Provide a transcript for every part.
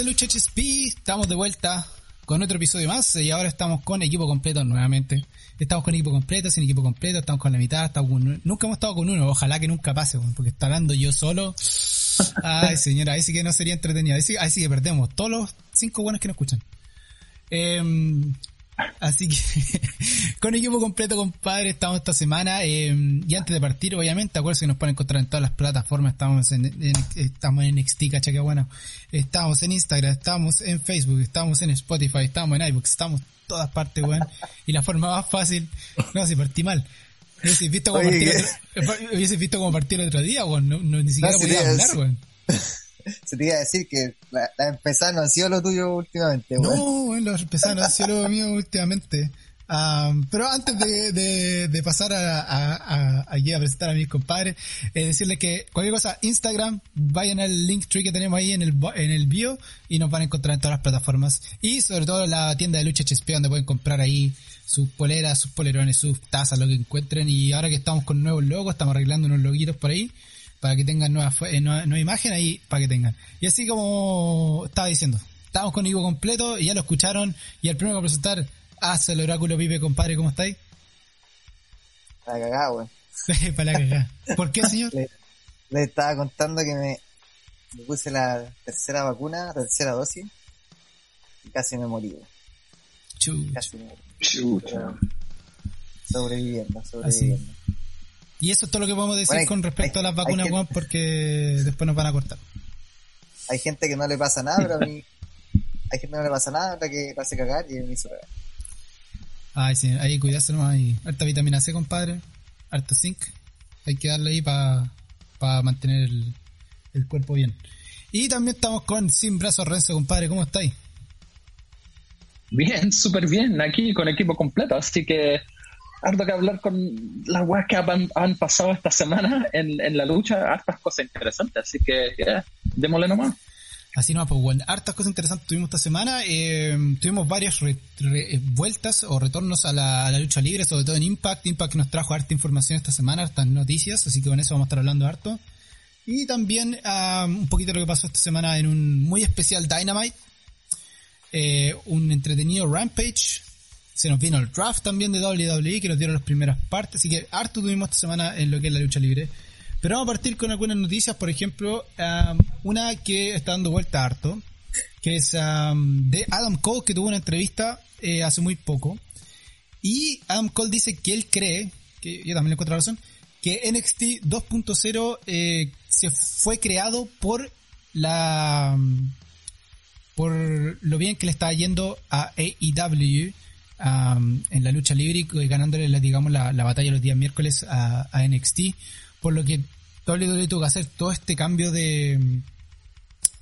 De Lucha HSP, estamos de vuelta con otro episodio más y ahora estamos con equipo completo nuevamente. Estamos con equipo completo, sin equipo completo, estamos con la mitad, estamos con nunca hemos estado con uno, ojalá que nunca pase, porque está hablando yo solo. Ay señora, ahí sí que no sería entretenido, ahí sí, ahí sí que perdemos todos los cinco buenos que nos escuchan. Eh, Así que con equipo completo, compadre, estamos esta semana. Eh, y antes de partir, obviamente, acuérdense que nos pueden encontrar en todas las plataformas. Estamos en, estamos en NXT, cacha que bueno. Estamos en Instagram, estamos en Facebook, estamos en Spotify, estamos en iBooks, estamos en todas partes, weón. Y la forma más fácil, no, si partí mal. Hubiese visto como partir otro, visto como el otro día, weón. No, ni siquiera podía hablar, weón. se te iba a decir que la, la empezada no ha sido lo tuyo últimamente. No, bueno, los empezadas no ha sido lo mío últimamente. pero antes de, de, pasar a, a, a, a, presentar a mis compadres, eh, decirles que cualquier cosa, Instagram, vayan al link tree que tenemos ahí en el, en el bio y nos van a encontrar en todas las plataformas. Y sobre todo la tienda de lucha HSP donde pueden comprar ahí sus poleras, sus polerones, sus tazas, lo que encuentren. Y ahora que estamos con nuevos logos, estamos arreglando unos loguitos por ahí para que tengan nueva, eh, nueva, nueva, imagen ahí, para que tengan. Y así como estaba diciendo, estamos con Ivo completo y ya lo escucharon. Y el primero que presentar, hace el oráculo Pipe, compadre, ¿cómo estáis? Para cagar, weón. para cagar. ¿Por qué, señor? Le, estaba contando que me, me, puse la tercera vacuna, la tercera dosis, y casi me morí, Casi me morí. Sobreviviendo, sobreviviendo. Y eso es todo lo que podemos decir con respecto a las vacunas, Juan, porque después nos van a cortar. Hay gente que no le pasa nada, pero a mí. Hay gente que no le pasa nada, otra que hace cagar y me hizo cagar. Ay, sí, hay que cuidarse nomás. Hay harta vitamina C, compadre. Harta zinc. Hay que darle ahí para pa mantener el, el, cuerpo bien. Y también estamos con Sin Brazos Renzo, compadre. ¿Cómo estáis? Bien, súper bien. Aquí con equipo completo. Así que harto que hablar con las weas que han, pasado esta semana en, en, la lucha, hartas cosas interesantes, así que démosle nomás. Así no, pues bueno, hartas cosas interesantes tuvimos esta semana, eh, tuvimos varias eh, vueltas o retornos a la, a la, lucha libre, sobre todo en Impact, Impact nos trajo harta información esta semana, hartas noticias, así que con eso vamos a estar hablando harto. Y también um, un poquito de lo que pasó esta semana en un muy especial Dynamite, eh, un entretenido Rampage, se nos vino el draft también de WWE que nos dieron las primeras partes. Así que harto tuvimos esta semana en lo que es la lucha libre. Pero vamos a partir con algunas noticias. Por ejemplo, um, una que está dando vuelta harto. Que es um, de Adam Cole que tuvo una entrevista eh, hace muy poco. Y Adam Cole dice que él cree, que yo también le encuentro razón, que NXT 2.0 eh, se fue creado por la um, por lo bien que le está yendo a AEW en la lucha libre y ganándole, digamos, la, batalla los días miércoles a, NXT, por lo que WWE tuvo que hacer todo este cambio de,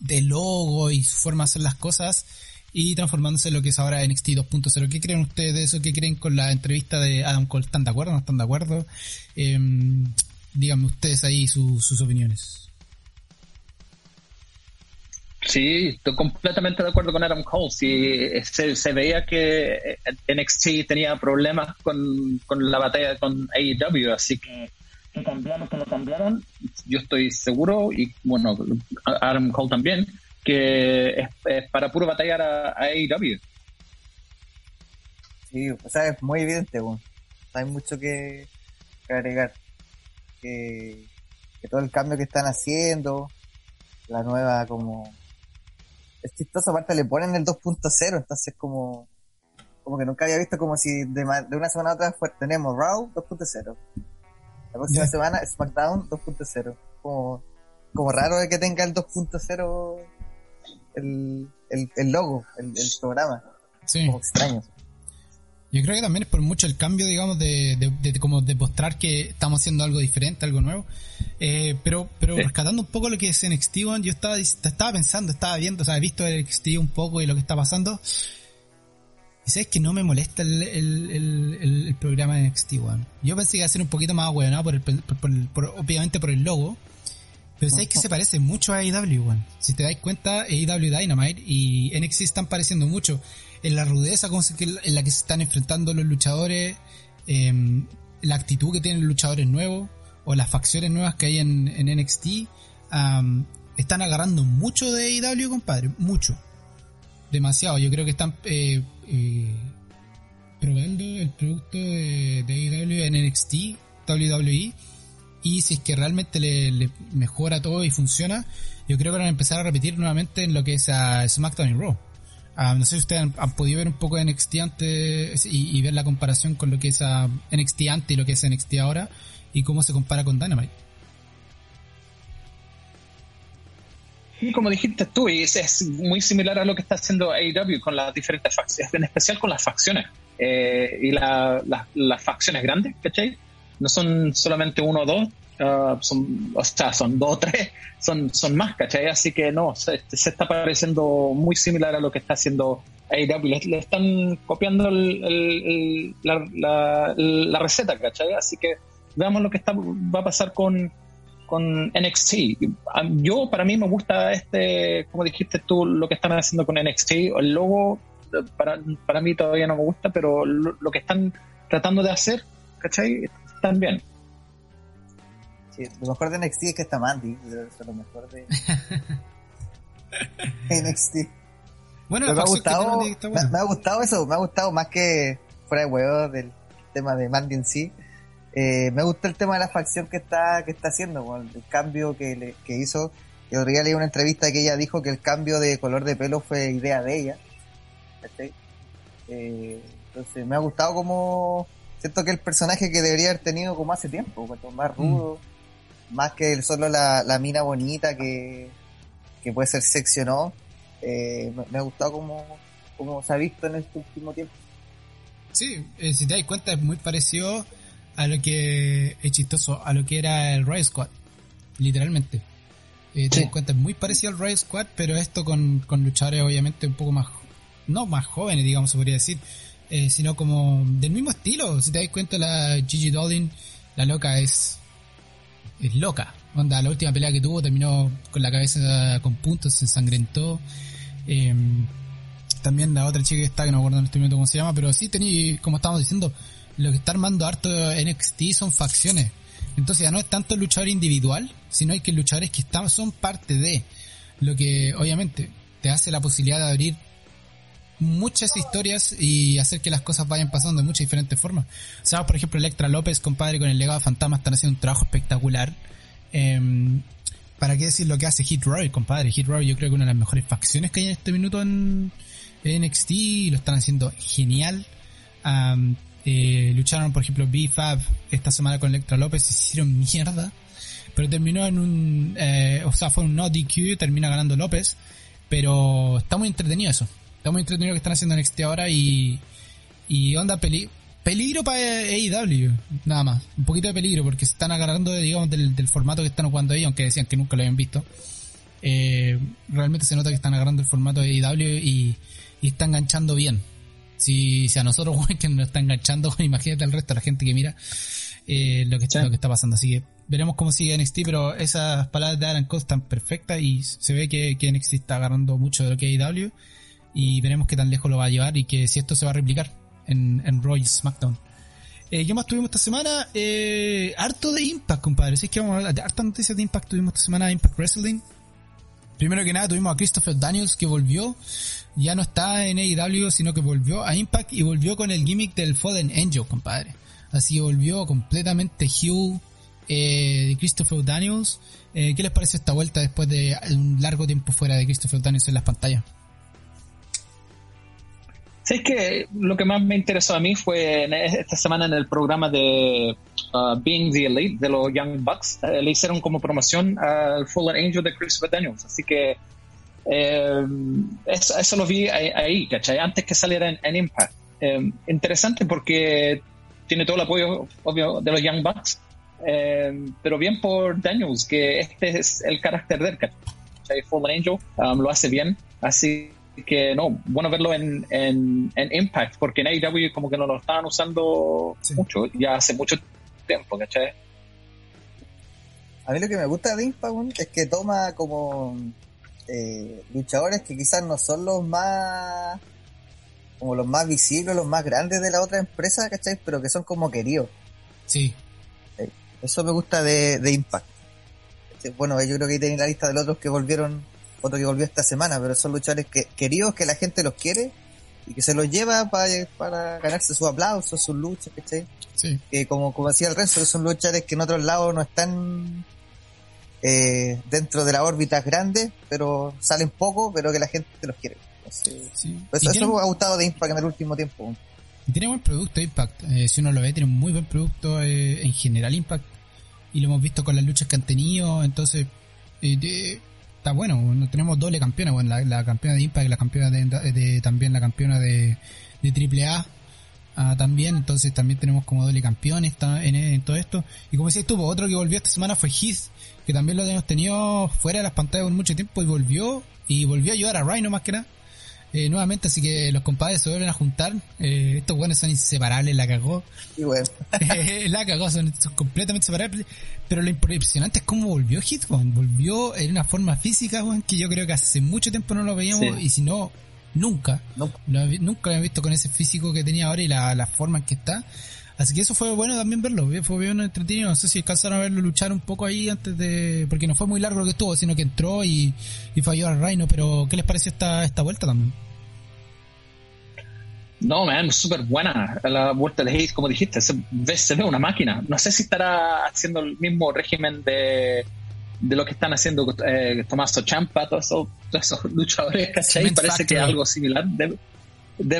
de logo y su forma de hacer las cosas y transformándose en lo que es ahora NXT 2.0. ¿Qué creen ustedes de eso? ¿Qué creen con la entrevista de Adam Cole? ¿Están de acuerdo? ¿No están de acuerdo? Eh, díganme ustedes ahí sus opiniones. Sí, estoy completamente de acuerdo con Adam Cole. Sí, se, veía que NXT tenía problemas con, la batalla con AEW, así que que cambiaron, que lo cambiaron. Yo estoy seguro, y bueno, Adam Cole también, que es, para puro batallar a, AEW. Sí, o sea, es muy evidente, hay mucho que, agregar. Que, que todo el cambio que están haciendo, la nueva como es chistoso, aparte le ponen el 2.0, entonces como como que nunca había visto como si de, una semana a otra tenemos Raw 2.0. La próxima semana SmackDown 2.0. Como, como raro que tenga el 2.0 el, el, el, logo, el, el programa. Sí. Como extraño. Yo creo que también es por mucho el cambio, digamos, de, de, como demostrar que estamos haciendo algo diferente, algo nuevo. Eh, pero pero rescatando un poco lo que es NXT, One, yo estaba, estaba pensando, estaba viendo, o sea, he visto el NXT un poco y lo que está pasando. Y sabes que no me molesta el, el, programa de NXT, One. Yo pensé que iba a ser un poquito más bueno, por, el, por, obviamente por el logo. Pero sabes que se parece mucho a AEW. Si te dais cuenta, AEW Dynamite y NXT están pareciendo mucho en la rudeza en la que se están enfrentando los luchadores, em, la actitud que tienen los luchadores nuevos o las facciones nuevas que hay en, NXT. están agarrando mucho de AEW, compadre, mucho. Demasiado. Yo creo que están eh, eh, probando el producto de, de AEW en NXT, WWE, y si es que realmente le, mejora todo y funciona, yo creo que van a empezar a repetir nuevamente en lo que es a SmackDown y Raw. Ah, no sé si ustedes han, podido ver un poco de NXT antes y, ver la comparación con lo que es a NXT antes y lo que es NXT ahora y cómo se compara con Dynamite. Y como dijiste tú, es, muy similar a lo que está haciendo AEW con las diferentes facciones, en especial con las facciones. Eh, y las facciones grandes, ¿cachai? No son solamente uno o dos, uh, son, o sea, son dos o tres, son, son más, ¿cachai? Así que no, se, está pareciendo muy similar a lo que está haciendo AEW. Le, están copiando la, la, receta, ¿cachai? Así que veamos lo que está, va a pasar con, con NXT. Yo, para mí, me gusta este, como dijiste tú, lo que están haciendo con NXT. El logo, para, para mí todavía no me gusta, pero lo, que están tratando de hacer, ¿cachai? Bien. Sí, lo mejor de NXT es que está Mandy, lo mejor de NXT. Bueno, me ha gustado, me, ha gustado eso, me ha gustado más que fuera de huevo del tema de Mandy en sí eh, me gusta el tema de la facción que está, que está haciendo, el cambio que, le, que hizo. Yo día leí una entrevista que ella dijo que el cambio de color de pelo fue idea de ella. Eh, entonces me ha gustado como siento que el personaje que debería haber tenido como hace tiempo, más mm. rudo, más que solo la, la mina bonita que, que puede ser sexy o no. Eh, me, ha gustado como, como se ha visto en este último tiempo. Sí, si te das cuenta es muy parecido a lo que es chistoso, a lo que era el Riot Squad, literalmente. Eh, te das cuenta, es muy parecido al Riot Squad, pero esto con, con luchadores obviamente un poco más, no más jóvenes, digamos, se podría decir, eh, sino como del mismo estilo. Si te das cuenta, la Gigi Dolin, la loca es, es loca. Onda, la última pelea que tuvo terminó con la cabeza con puntos, se ensangrentó. Eh, también la otra chica que está, que no recuerdo en este momento cómo se llama, pero sí tenía, como estábamos diciendo, lo que está armando harto NXT son facciones. Entonces ya no es tanto el luchador individual, sino hay que luchadores que están, son parte de lo que obviamente te hace la posibilidad de abrir muchas historias y hacer que las cosas vayan pasando de muchas diferentes formas. O sea, por ejemplo, Electra López, compadre, con el legado de Fantasma están haciendo un trabajo espectacular. Em, ¿Para qué decir lo que hace Hit Roy, compadre? Hit Roy yo creo que una de las mejores facciones que hay en este minuto en, NXT y lo están haciendo genial. Eh, lucharon, por ejemplo, B-Fab esta semana con Electra López se hicieron mierda. Pero terminó en un. Eh, o sea, fue un no DQ, termina ganando López. Pero está muy entretenido eso. Está muy entretenido lo que están haciendo en NXT ahora y. Y onda peli peligro para AEW, nada más. Un poquito de peligro porque se están agarrando, digamos, del, formato que están jugando ahí, aunque decían que nunca lo habían visto. Eh, realmente se nota que están agarrando el formato de AEW y, y están enganchando bien si, si a nosotros, que nos está enganchando, imagínate al resto de la gente que mira eh, lo, que, lo que está pasando. Así que veremos cómo sigue NXT, pero esas palabras de Alan Cole están perfectas y se ve que, que NXT está agarrando mucho de lo que hay IW y veremos qué tan lejos lo va a llevar y que si esto se va a replicar en, en Roy SmackDown. Eh, ¿Qué más tuvimos esta semana? Eh, harto de Impact, compadre. Si es que vamos a hablar de hartas noticias de Impact. Tuvimos esta semana Impact Wrestling. Primero que nada tuvimos a Christopher Daniels que volvió ya no está en AEW, sino que volvió a Impact y volvió con el gimmick del Fallen Angel, compadre. Así volvió completamente Hugh eh, Christopher Daniels. Eh, ¿Qué les parece esta vuelta después de un largo tiempo fuera de Christopher Daniels en las pantallas? Sí, es que lo que más me interesó a mí fue esta semana en el programa de uh, Being the Elite de los Young Bucks. Eh, le hicieron como promoción al Fallen Angel de Christopher Daniels. Así que eh, eso, lo vi ahí, ¿cachai? Antes que saliera en, Impact. Eh, interesante porque tiene todo el apoyo, obvio, de los Young Bucks, pero bien por Daniels, que este es el carácter del ¿cachai? Fallen Angel um, lo hace bien, así que no, bueno verlo en, en, Impact, porque en AEW como que no lo estaban usando mucho, ya hace mucho tiempo, ¿cachai? A mí lo que me gusta de Impact es que toma como eh, luchadores que quizás no son los más como los más visibles, los más grandes de la otra empresa, ¿cachai? Pero que son como queridos. Sí. Eso me gusta de, Impact. bueno, yo creo que ahí tenéis la lista de los otros que volvieron, otro que volvió esta semana, pero son luchadores que, queridos, que la gente los quiere y que se los lleva para, para ganarse sus aplausos, sus luchas, ¿cachai? Sí. Que como, como decía el resto, que son luchadores que en otros lados no están eh, dentro de las órbitas grandes, pero salen poco, pero que la gente los quiere. Pues eso, me ha gustado de Impact en el último tiempo. Tiene buen producto Impact, eh, si uno lo ve, tiene un muy buen producto eh, en general Impact. Y lo hemos visto con las luchas que han tenido, entonces está bueno. Tenemos doble campeona, bueno, la, campeona de Impact la campeona de, también la campeona de, de AAA. Ah, también, entonces también tenemos como doble campeón en, en, todo esto. Y como decías tú, otro que volvió esta semana fue Heath, que también lo hemos tenido fuera de las pantallas por mucho tiempo y volvió, y volvió a ayudar a Rhino más que nada. Eh, nuevamente, así que los compadres se vuelven a juntar. Eh, estos buenos son inseparables, la cagó. Y bueno. la cagó, son, completamente separables. Pero lo impresionante es cómo volvió Hitman. Volvió en una forma física, que yo creo que hace mucho tiempo no lo veíamos. Y si no, nunca. nunca lo había visto con ese físico que tenía ahora y la, la forma en que está. Así que eso fue bueno también verlo, fue bien entretenido. No sé si alcanzaron a verlo luchar un poco ahí antes de. Porque no fue muy largo lo que estuvo, sino que entró y, y falló al Reino. Pero, ¿qué les pareció esta, esta vuelta también? No, man, súper buena la vuelta de Hayes, como dijiste. Se ve, se ve una máquina. No sé si estará haciendo el mismo régimen de, de lo que están haciendo eh, Tomaso Champa, todos esos, luchadores, ¿cachai? Parece que algo similar debe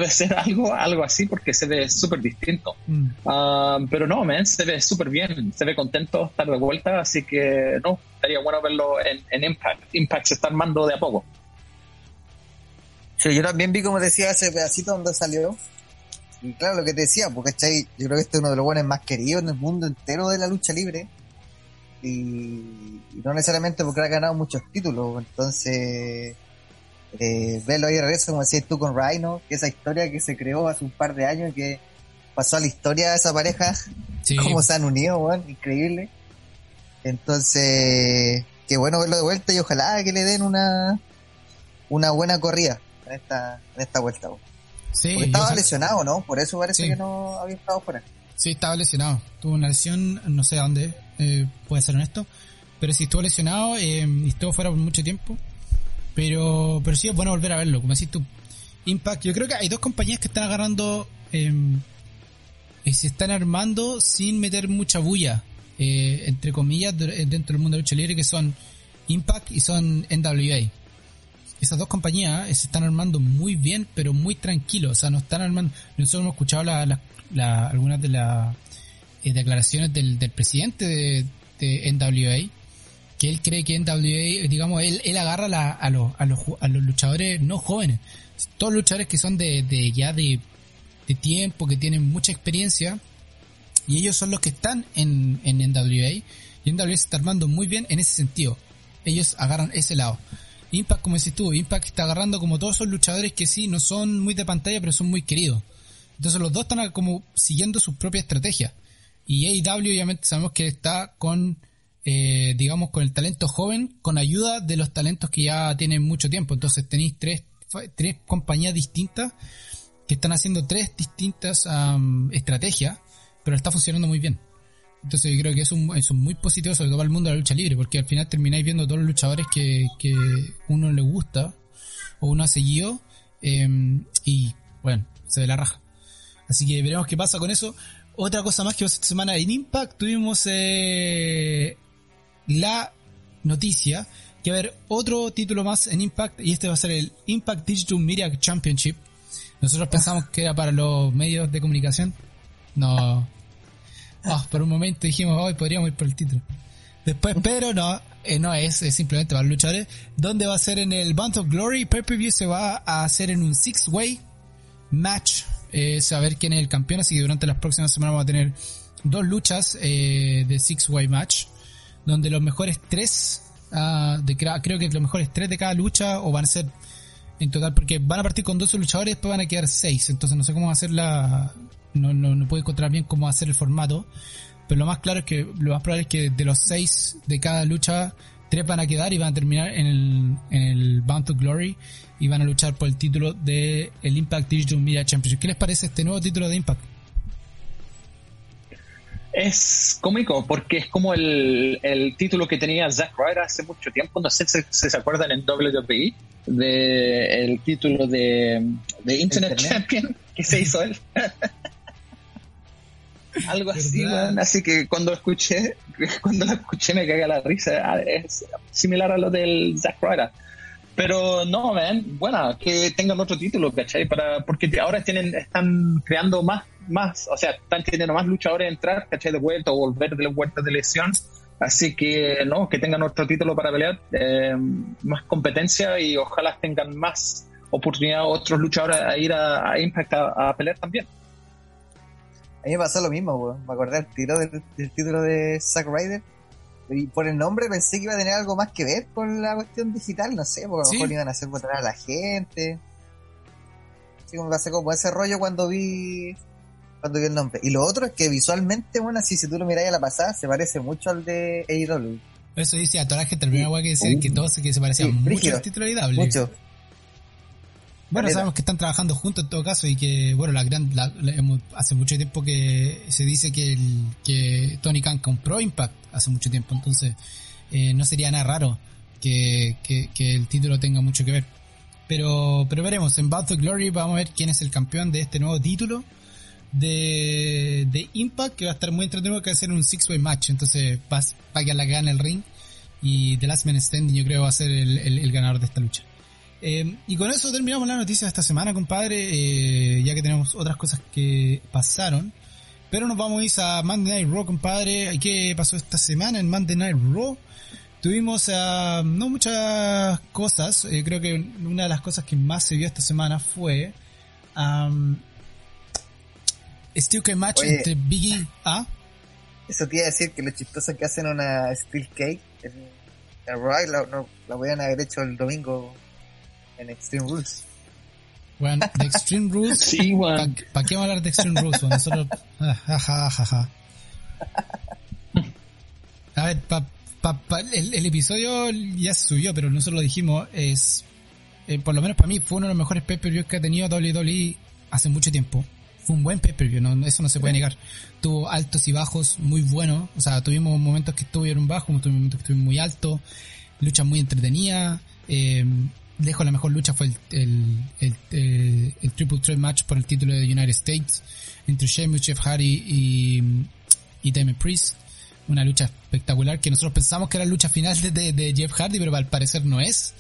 ser algo, algo así porque se ve súper distinto. Mm. Ah, pero no, man, se ve súper bien, se ve contento estar de vuelta, así que no, estaría bueno verlo en, Impact. Impact se está armando de a poco. Sí, yo también vi, como decía, ese pedacito donde salió. Y claro, lo que te decía, porque yo creo que este es uno de los buenos más queridos en el mundo entero de la lucha libre. Y, y no necesariamente porque ha ganado muchos títulos, entonces eh, verlo ahí de regreso, como decías tú con Rhino, que esa historia que se creó hace un par de años que pasó a la historia de esa pareja, cómo se han unido, bueno, increíble. Entonces, qué bueno verlo de vuelta y ojalá que le den una una buena corrida en esta, en esta vuelta. Sí, Porque estaba lesionado, ¿no? Por eso parece que no había estado fuera. Sí, estaba lesionado. Tuvo una lesión, no sé dónde, eh, puede ser honesto. Pero si estuvo lesionado eh, y estuvo fuera por mucho tiempo. Pero, pero sí es bueno volver a verlo, como decís tú. Impact, yo creo que hay dos compañías que están agarrando, eh, se están armando sin meter mucha bulla, eh, entre comillas, eh, dentro del mundo de lucha libre, que son Impact y son NWA. Esas dos compañías se están armando muy bien, pero muy tranquilos. O sea, no están armando. Nosotros hemos escuchado la, la, algunas de las declaraciones del, presidente de, de NWA que él cree que en WA, digamos, él, él agarra a, los, a, los, a los luchadores no jóvenes, todos luchadores que son de, de ya de, de, tiempo, que tienen mucha experiencia, y ellos son los que están en, en NWA, y NWA se está armando muy bien en ese sentido. Ellos agarran ese lado. Impact, como decís tú, Impact está agarrando como todos esos luchadores que sí, no son muy de pantalla, pero son muy queridos. Entonces los dos están como siguiendo su propia estrategia. Y AEW obviamente sabemos que está con eh, digamos, con el talento joven, con ayuda de los talentos que ya tienen mucho tiempo. Entonces tenéis tres, tres compañías distintas que están haciendo tres distintas estrategias, pero está funcionando muy bien. Entonces yo creo que es un, es muy positivo sobre todo para el mundo de la lucha libre, porque al final termináis viendo todos los luchadores que, que uno le gusta o uno ha seguido em, y bueno, se ve la raja. Así que veremos qué pasa con eso. Otra cosa más que esta semana en Impact tuvimos eh, la noticia que va a haber otro título más en Impact y este va a ser el Impact Digital Media Championship. Nosotros pensamos que era para los medios de comunicación. No. Oh, por un momento dijimos, hoy podríamos ir por el título. Después, pero no, eh, no es, es simplemente para luchadores. Donde va a ser en el Bound of Glory Pay-Per-View se va a hacer en un six-way match. Eh, saber quién es el campeón, así que durante las próximas semanas vamos a tener dos luchas eh, de six-way match donde los mejores tres, uh, de, creo que los mejores tres de cada lucha, o van a ser en total, porque van a partir con 12 luchadores después van a quedar 6, entonces no sé cómo va a ser la, no, no, no puedo encontrar bien cómo va a ser el formato, pero lo más claro es que lo más probable es que de los 6 de cada lucha, 3 van a quedar y van a terminar en el, en el Bound to Glory y van a luchar por el título de el Impact Digital Media Championship. ¿Qué les parece este nuevo título de Impact? Es cómico porque es como el, el título que tenía Zack Ryder hace mucho tiempo. No sé si se, acuerdan en WWE de el título de, de Internet, Champion que se hizo él. Algo así, Así que cuando escuché, cuando lo escuché me cagué la risa. Es similar a lo del Zack Ryder. Pero no, ven, bueno, que tengan otro título, ¿cachai? Para, porque ahora tienen, están creando más, más, o sea, están teniendo más luchadores a entrar, ¿cachai? De vuelta o volver de la vuelta de lesión. Así que, no, que tengan otro título para pelear, eh, más competencia y ojalá tengan más oportunidad otros luchadores a ir a, Impact a, pelear también. A mí me pasó lo mismo, me acordé el tiro del, del título de Zack Ryder y por el nombre pensé que iba a tener algo más que ver con la cuestión digital, no sé, porque a lo mejor iban a hacer votar a la gente. Así como pasé como ese rollo cuando vi cuando vi el nombre. Y lo otro es que visualmente, bueno, así si tú lo miras a la pasada, se parece mucho al de AEW. Eso dice a toda la gente, la primera que decir que todos que se parecían mucho al título de Mucho. Bueno, sabemos que están trabajando juntos en todo caso y que, bueno, la gran, hace mucho tiempo que se dice que, el, que Tony Khan compró Impact hace mucho tiempo, entonces eh, no sería nada raro que, que, el título tenga mucho que ver. Pero, pero veremos, en Battle Glory vamos a ver quién es el campeón de este nuevo título de, de Impact, que va a estar muy entretenido, que va a ser un six-way match, entonces va, quedar la gana el ring y The Last Man Standing yo creo va a ser el, el ganador de esta lucha. Eh, y con eso terminamos la noticia de esta semana, compadre, eh, ya que tenemos otras cosas que pasaron. Pero nos vamos a ir a Monday Night Raw, compadre. ¿Qué pasó esta semana en Monday Night Raw? Tuvimos uh, no muchas cosas. Eh, creo que una de las cosas que más se vio esta semana fue um, Steel Cage Match entre Biggie. ¿Ah? Eso te iba a decir que lo chistoso que hacen una Steel Cake en, Raw la, no, la podían haber hecho el domingo en Extreme Rules. Bueno, de Extreme Rules. sí, bueno. ¿Para qué vamos a hablar de Extreme Rules? Nosotros. Ah, a ver, pa, pa, el, el, episodio ya se subió, pero nosotros lo dijimos. Es. Eh, por lo menos para mí, fue uno de los mejores pay-per-views que ha tenido WWE hace mucho tiempo. Un buen pay-per-view, no, eso no se puede negar. Tuvo altos y bajos muy buenos. O sea, tuvimos momentos que estuvieron bajos, tuvimos momentos que estuvieron muy altos. Luchas muy entretenidas. Eh, lejos la mejor lucha fue el, el, Triple Threat Match por el título de United States entre Sheamus, Jeff Hardy y, y Damien Priest. Una lucha espectacular que nosotros pensamos que era la lucha final de, Jeff Hardy, pero al parecer no es.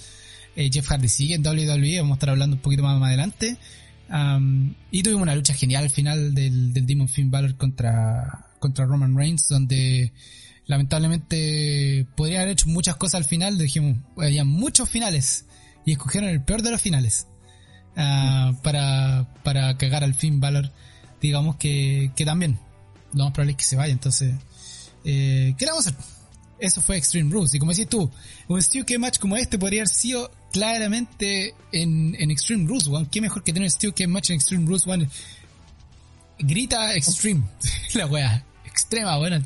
Eh, Jeff Hardy sigue en WWE, vamos a estar hablando un poquito más adelante. Y tuvimos una lucha genial al final del, del Demon Finn Balor contra, contra Roman Reigns, donde lamentablemente podría haber hecho muchas cosas al final, dijimos, había muchos finales y escogieron el peor de los finales uh, para, para cagar al fin Valor. Digamos que, que también lo más probable es que se vaya. Entonces, eh, ¿qué le vamos a hacer? Eso fue Extreme Rules. Y como decís tú, un Steel match como este podría haber sido claramente en, en Extreme Rules, One. Qué mejor que tener Steel Cage match en Extreme Rules, One. Grita Extreme. La wea. Extrema, buena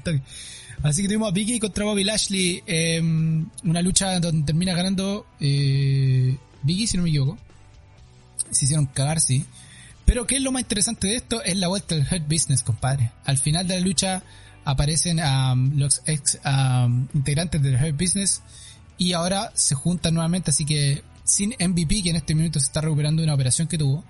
Así que tuvimos a Biggie contra Bobby Lashley, em, una lucha donde termina ganando eh, Biggie, si no me equivoco. Se hicieron cagar, sí. Pero ¿qué es lo más interesante de esto? Es la vuelta del Hurt Business, compadre. Al final de la lucha aparecen los ex integrantes del Hurt Business y ahora se juntan nuevamente, así que sin MVP, que en este minuto se está recuperando de una operación que tuvo,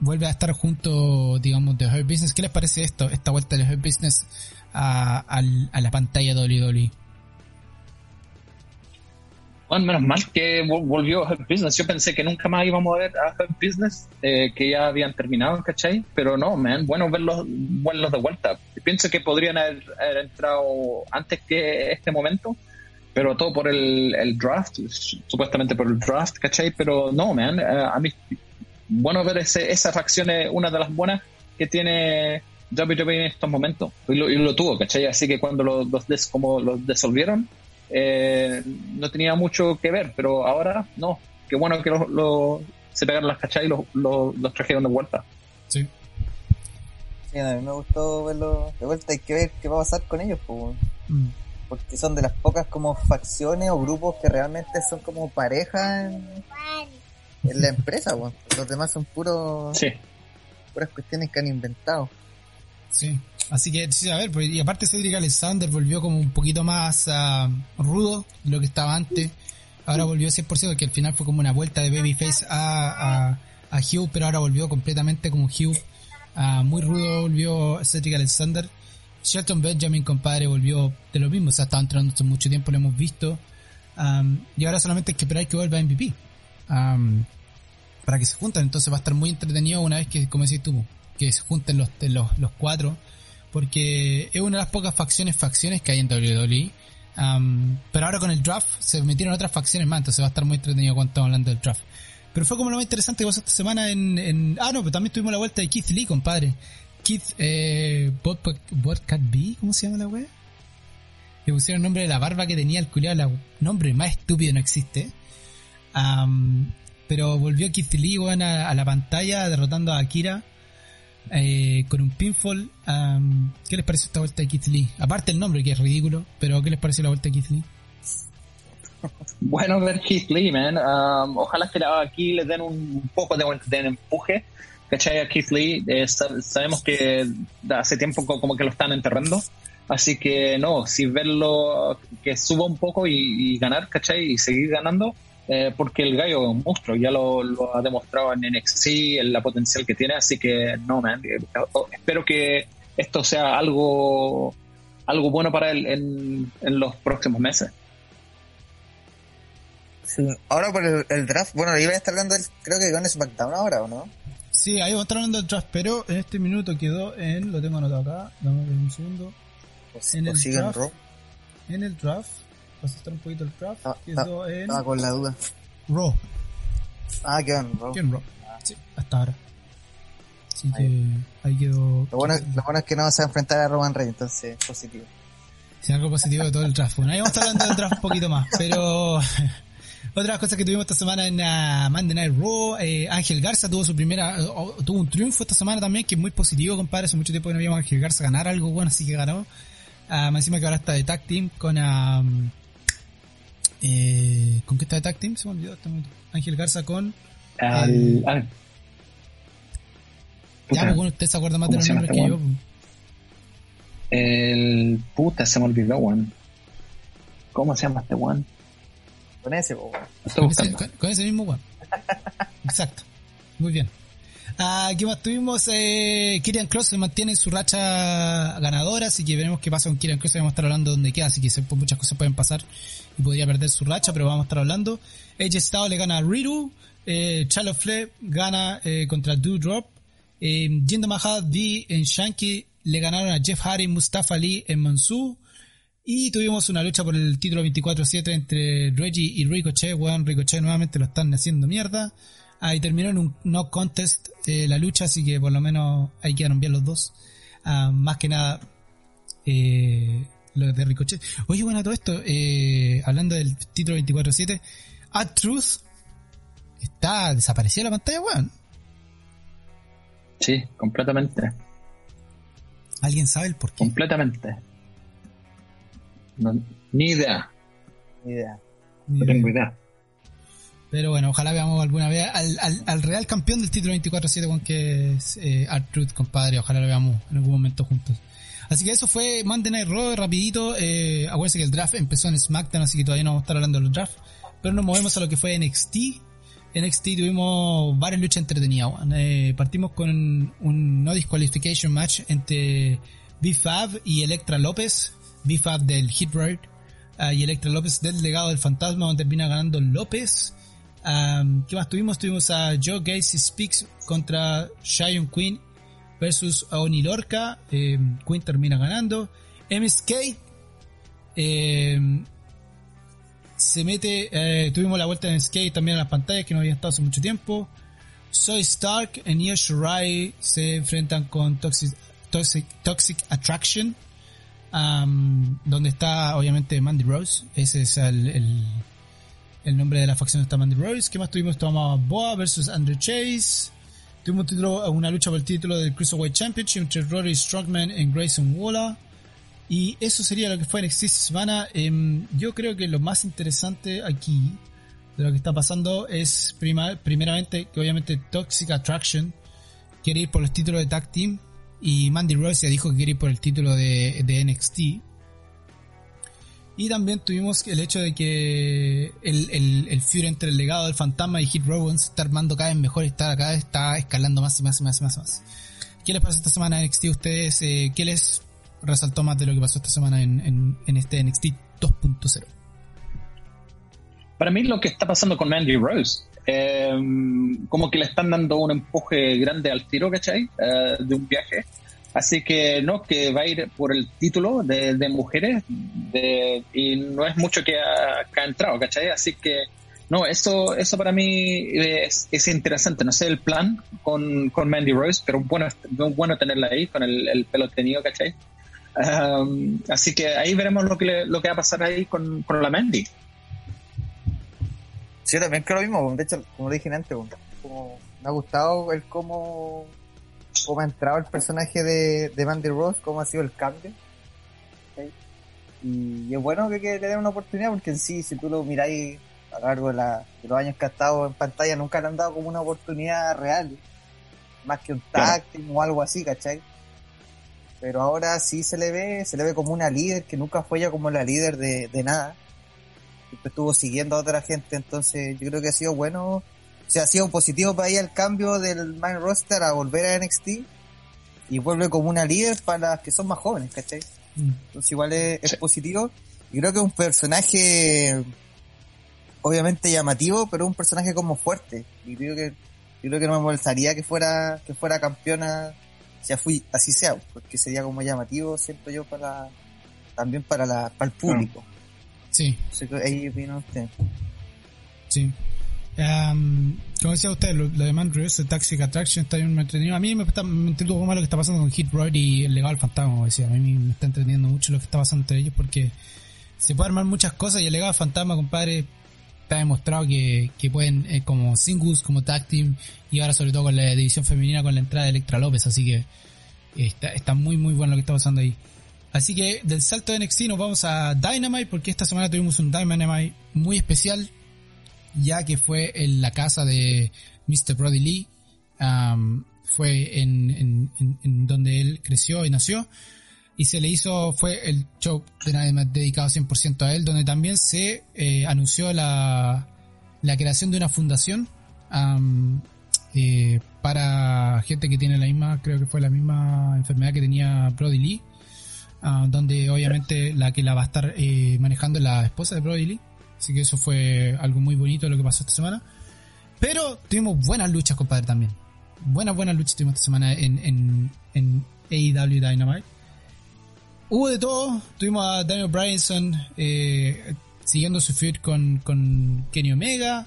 vuelve a estar junto, digamos, de Hurt Business. ¿Qué les parece esto? Esta vuelta del Hurt Business a, la pantalla WWE. Bueno, menos mal que volvió a Business. Yo pensé que nunca más íbamos a ver a Hurt Business, eh, que ya habían terminado, ¿cachai? Pero no, man, bueno verlos, verlos de vuelta. Pienso que podrían haber, entrado antes que este momento, pero todo por el, draft, supuestamente por el draft, ¿cachai? Pero no, man, eh, a mí, bueno ver ese, esa facción es una de las buenas que tiene WWE en estos momentos. Y lo, lo tuvo, ¿cachai? Así que cuando los, des, como los disolvieron, eh, no tenía mucho que ver, pero ahora no. Qué bueno que lo, se pegaron las cachai y los, los, trajeron de vuelta. Sí. sí. a mí me gustó verlos de vuelta. Hay que ver qué va a pasar con ellos, pues. Porque son de las pocas como facciones o grupos que realmente son como pareja en, la empresa. Los demás son puros, sí. puras cuestiones que han inventado. Sí. Así que, sí, a ver, pues, y aparte Cedric Alexander volvió como un poquito más uh, rudo de lo que estaba antes. Ahora volvió 100%, que al final fue como una vuelta de Babyface a, a, a Hugh, pero ahora volvió completamente como Hugh. Uh, muy rudo volvió Cedric Alexander. Shelton Benjamin, compadre, volvió de lo mismo. O sea, estaba entrando hace mucho tiempo, lo hemos visto. Um, y ahora solamente hay que esperar que vuelva a MVP. Um, para que se junten. Entonces va a estar muy entretenido una vez que, como decís tú, que se junten los, los, los cuatro. Porque es una de las pocas facciones, facciones que hay en WWE. Um, pero ahora con el draft se metieron otras facciones más, entonces va a estar muy entretenido cuando estamos hablando del draft. Pero fue como lo más interesante que pasó esta semana en, en... Ah, no, pero también tuvimos la vuelta de Keith Lee, compadre. Keith, eh, Botcat B, ¿cómo se llama la wea? Le pusieron el nombre de la barba que tenía el culiado, el nombre más estúpido no existe. Um, pero volvió Keith Lee, a, a, la pantalla derrotando a Akira eh, con un pinfall. Um, ¿Qué les pareció esta vuelta de Keith Lee? Aparte el nombre, que es ridículo, pero ¿qué les pareció la vuelta de Keith Lee? Bueno ver Keith Lee, man. Um, ojalá que aquí les den un poco de, de empuje. ¿Cachai? A Keith Lee, eh, sabemos que hace tiempo como que lo están enterrando. Así que no, si verlo que suba un poco y, y ganar, ¿cachai? Y seguir ganando, eh, porque el gallo es un monstruo, ya lo, lo, ha demostrado en NXT, en la potencial que tiene, así que no, man, eh, espero que esto sea algo algo bueno para él en, en los próximos meses. Sí. Ahora por el, el, draft, bueno, iban a estar hablando, creo que con SmackDown ahora, ¿o no? Sí, ahí vamos a estar hablando del draft, pero en este minuto quedó en, lo tengo anotado acá, dame un segundo. Pues, en, el draft, en el draft, estar un poquito el draft, Ah, quedó ah, en ah, con la duda. Raw. Ah, quedó en Raw. Quedó en Raw, sí, hasta ahora. Así que ahí quedó. Lo bueno, lo bueno es que no vas a enfrentar a Roman Reigns, entonces positivo. Sí, algo positivo de todo el draft. Bueno, ahí vamos a estar hablando del draft un poquito más, pero otras cosas que tuvimos esta semana en uh, Monday Night Raw, eh, Ángel Garza tuvo su primera, uh, tuvo un triunfo esta semana también, que es muy positivo, compadre. Hace mucho tiempo que no veíamos a Ángel Garza ganar algo bueno, así que ganó. Uh, más encima que ahora está de tag team con, um, eh, ¿con qué está de tag team? Se me olvidó este momento. Ángel Garza con... Al, eh, al- ya, pues, bueno, usted se acuerda más de ¿cómo los nombres que este yo. pues. el puta se me olvidó, weón. ¿Cómo se llama este weón? Con ese, po, Con ese, buscando. con- con ese mismo weón. Exacto. Muy bien. Ah, ¿Qué más tuvimos? Eh, Kieran Cross se mantiene en su racha ganadora, así que veremos qué pasa con Kieran Cross. Vamos a estar hablando de dónde queda, así que se- muchas cosas pueden pasar y podría perder su racha, pero vamos a estar hablando. Edge Styles le gana a Riru, eh, Charlotte Flair gana eh, contra Doudrop, eh, Jinder Mahal, D en Shanky le ganaron a Jeff Hardy, Mustafa Ali en Mansu. Y tuvimos una lucha por el título 24-7 entre Reggie y Ricochet. Weón, Ricochet nuevamente lo están haciendo mierda. Ahí terminó en un no contest eh, la lucha, así que por lo menos ahí quedaron bien los dos. Ah, más que nada, eh, lo de Ricochet. Oye, bueno, todo esto, eh, hablando del título 24-7, Ad Truth está desaparecida de la pantalla, weón. Sí, completamente. ¿Alguien sabe el por qué? Completamente. No, ni idea. Ni idea. Ni No idea. tengo idea. Pero bueno, ojalá veamos alguna vez al, al, al real campeón del título 24-7, con que es eh, Truth, compadre. Ojalá lo veamos en algún momento juntos. Así que eso fue Monday Night Raw, rapidito. Eh, acuérdense que el draft empezó en SmackDown, así que todavía no vamos a estar hablando del draft. Pero nos movemos a lo que fue NXT. En NXT tuvimos varias luchas entretenidas. Eh, partimos con un no disqualification match entre B-Fab y Electra López. B-Fab del Hit Road ah, y Electra López del legado del fantasma, donde termina ganando López. ¿Qué más tuvimos? Tuvimos a Joe Gacy Speaks contra Shion Queen versus Oni Lorca. Eh, Queen termina ganando. MSK eh, se mete. eh, tuvimos la vuelta de MSK también en las pantallas que no habían estado hace mucho tiempo. Soy Stark y Io Shirai se enfrentan con Toxic, Toxic, Toxic Attraction. Um, donde está obviamente Mandy Rose. Ese es el, el, el nombre de la facción está Mandy Rose. ¿Qué más tuvimos? Tuvimos Boa versus Andrew Chase. Tuvimos título, una lucha por el título del Cruiserweight Championship entre Rory Strongman y Grayson Waller. Y eso sería lo que fue NXT esta semana. Em, yo creo que lo más interesante aquí de lo que está pasando es prima- primeramente que obviamente Toxic Attraction quiere ir por los títulos de Tag Team. Y Mandy Rose ya dijo que quiere ir por el título de, de NXT. Y también tuvimos el hecho de que el, el, el feud entre el legado del fantasma y Hit se está armando cada vez mejor, está, cada vez está escalando más y más y más y más. Y más. ¿Qué les pasó esta semana en NXT a ustedes? Eh, ¿Qué les resaltó más de lo que pasó esta semana en, en este NXT 2.0? Para mí lo que está pasando con Mandy Rose, eh, como que le están dando un empuje grande al tiro, ¿cachai? Eh, de un viaje. Así que no, que va a ir por el título de, de mujeres de, y no es mucho que ha, que ha, entrado, ¿cachai? Así que no, eso, eso para mí es, es interesante. No sé el plan con, con, Mandy Rose, pero bueno, bueno tenerla ahí con el, el pelo tenido, ¿cachai? Um, así que ahí veremos lo que, le, lo que va a pasar ahí con, con la Mandy. Sí, yo también creo lo mismo. De hecho, como dije antes, como me ha gustado el cómo cómo ha entrado el personaje de, de Mandy Rose, cómo ha sido el cambio. ¿sí? Y, es bueno que, que, le den una oportunidad porque en sí, si tú lo miráis a lo largo de, la, de, los años que ha estado en pantalla, nunca le han dado como una oportunidad real, más que un claro. o algo así, ¿cachai? Pero ahora sí se le ve, se le ve como una líder que nunca fue ya como la líder de, de nada. Siempre estuvo siguiendo a otra gente, entonces yo creo que ha sido bueno o sea, ha sido positivo para ella el cambio del main roster a volver a NXT y vuelve como una líder para las que son más jóvenes, ¿cachai? Mm. Entonces igual es, es, positivo y creo que es un personaje obviamente llamativo, pero un personaje como fuerte y creo que yo creo que no me molestaría que fuera que fuera campeona si fui así sea, porque sería como llamativo, siento yo para también para la para el público. Sí. ahí vino usted. Sí. Um, como decía usted, lo, lo de Man Reverse, Taxi Attraction está bien entretenido. A mí me, está, me entretuvo más lo que está pasando con Hit Roy y el legal fantasma, como decía. A mí me está entreteniendo mucho lo que está pasando entre ellos porque se puede armar muchas cosas y el legal fantasma, compadre, está demostrado que, que pueden, eh, como singles, como tag team y ahora sobre todo con la división femenina con la entrada de Electra López. Así que está, está muy, muy bueno lo que está pasando ahí. Así que del salto de NXT nos vamos a Dynamite porque esta semana tuvimos un Dynamite muy especial ya que fue en la casa de Mr. Brody Lee, fue en, donde él creció y nació, y se le hizo, fue el show de más dedicado 100% a él, donde también se eh, anunció la, la creación de una fundación eh, para gente que tiene la misma, creo que fue la misma enfermedad que tenía Brody Lee, uh, donde obviamente la que la va a estar eh, manejando es la esposa de Brody Lee. Así que eso fue algo muy bonito lo que pasó esta semana. Pero tuvimos buenas luchas, compadre, también. Buenas, buenas luchas tuvimos esta semana en, en, en AEW Dynamite. Hubo de todo. Tuvimos a Daniel Bryanson eh, siguiendo su feud con, con Kenny Omega.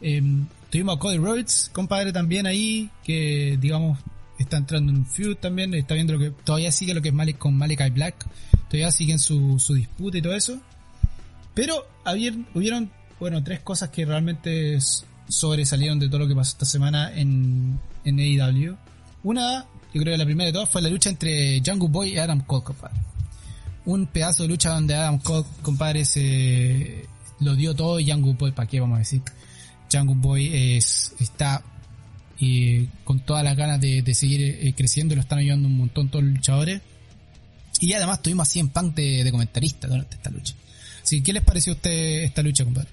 Eh, tuvimos a Cody Rhodes, compadre, también ahí, que digamos está entrando en un feud también. Está viendo lo que todavía sigue lo que es Malik con Malachi Black. Todavía siguen su, su disputa y todo eso. Pero había, hubieron, bueno, tres cosas que realmente sobresalieron de todo lo que pasó esta semana en, en AEW. Una, yo creo que la primera de todas fue la lucha entre Jungle Boy y Adam Cole, compadre. Un pedazo de lucha donde Adam Cole, compadre, se lo dio todo y Jungle Boy, ¿para qué vamos a decir? Jungle Boy es, está eh, con todas las ganas de, de seguir eh, creciendo, lo están ayudando un montón todos los luchadores. Y además tuvimos así en punk de, de comentarista durante esta lucha. Sí, ¿qué les pareció a usted esta lucha, compadre?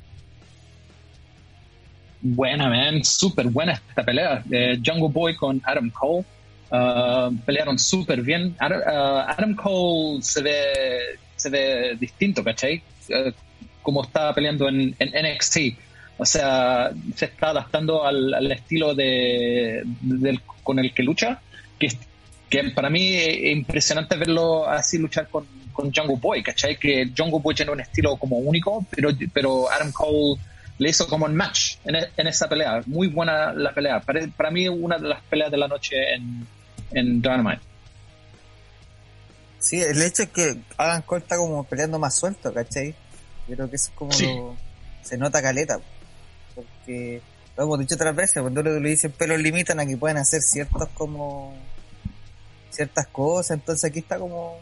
Buena, man, súper buena esta pelea. Eh, Jungle Boy con Adam Cole. Uh, pelearon súper bien. Adam, uh, Adam, Cole se ve, se ve distinto, ¿cachai? Uh, como estaba peleando en, en, NXT. O sea, se está adaptando al, al estilo de, de, con el que lucha, que, que para mí es impresionante verlo así luchar con, con Jungle Boy, ¿cachai? Que Jungle Boy tiene un estilo como único, pero, pero Adam Cole le hizo como un match en, en esa pelea. Muy buena la pelea. Para, para, mí, una de las peleas de la noche en, en Dynamite. Sí, el hecho es que Adam Cole está como peleando más suelto, ¿cachai? Yo creo que eso es como sí. lo, se nota caleta. Porque lo hemos dicho otras veces, cuando le dicen pelos limitan a que pueden hacer ciertos como ciertas cosas, entonces aquí está como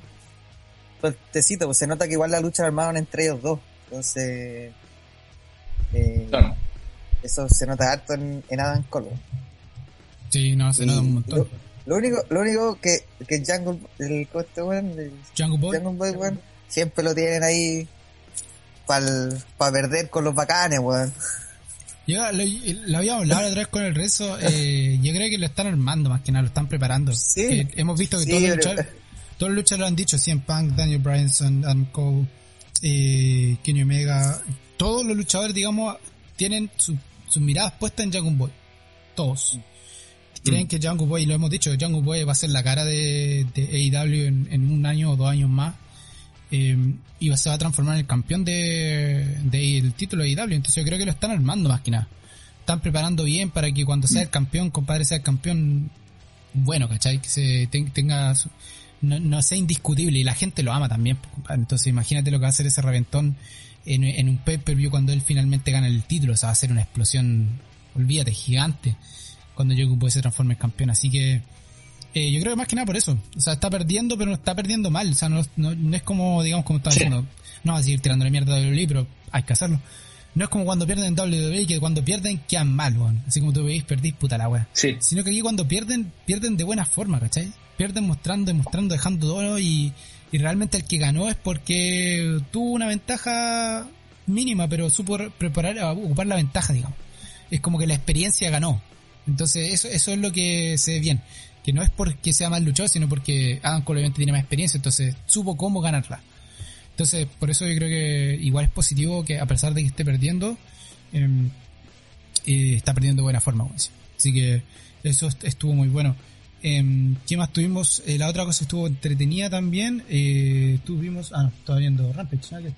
sueltecito, pues se nota que igual la lucha la armaron entre ellos dos. Entonces, eh, claro. eso se nota harto en, en Adam Cole. Sí, no, se nota un montón. Lo único, lo único que, que Jungle, el coste, weón, el Jungle Boy. Jungle Boy, weón, siempre lo tienen ahí para pa perder con los bacanes, weón. Yo lo, lo habíamos hablado otra vez con el rezo. Eh, yo creo que lo están armando más que nada, lo están preparando. Sí. Que hemos visto que Sí, todos, los luchadores, todos los luchadores lo han dicho: CM Punk, Daniel Bryanson, Adam Cole, eh, Kenny Omega. Todos los luchadores, digamos, tienen su- sus miradas puestas en Jungle Boy. Todos. Creen que Jungle Boy, lo hemos dicho, que Jungle Boy va a ser la cara de, de AEW en, en un año o dos años más. Eh, y se va a transformar en el campeón de, de- título de AEW. Entonces yo creo que lo están armando más que nada. Están preparando bien para que cuando sea el campeón, compadre, sea el campeón bueno, ¿cachai? Que se ten- tenga su- no, no sea indiscutible y la gente lo ama también, pues, compadre. Entonces imagínate lo que va a hacer ese reventón en, en un pay-per-view cuando él finalmente gana el título. O sea, va a ser una explosión, olvídate, gigante cuando Yoku Boy se transforme en campeón. Así que eh, yo creo que más que nada por eso. O sea, está perdiendo, pero no está perdiendo mal. O sea, no, no, no es como, digamos, como estaba Sí. diciendo. No va a seguir tirando la mierda de WWE, pero hay que hacerlo. No es como cuando pierden en WWE, que cuando pierden quedan mal, weón. Así como tú veis, perdís puta la wea. Sí. Sino que aquí cuando pierden, pierden de buena forma, ¿cachai? Pierden mostrando, demostrando, dejando todo y, y realmente el que ganó es porque tuvo una ventaja mínima, pero supo preparar, ocupar la ventaja, digamos. Es como que la experiencia ganó. Entonces eso, eso es lo que se ve bien. Que no es porque sea más luchador, sino porque Adam Cole obviamente tiene más experiencia, entonces supo cómo ganarla. Entonces, por eso yo creo que igual es positivo que a pesar de que esté perdiendo, em, eh, está perdiendo de buena forma. Así que eso est- estuvo muy bueno. Em, ¿Qué más tuvimos? Eh, la otra cosa estuvo entretenida también. Eh, tuvimos... Ah, no, estaba viendo Rampage. ¿no?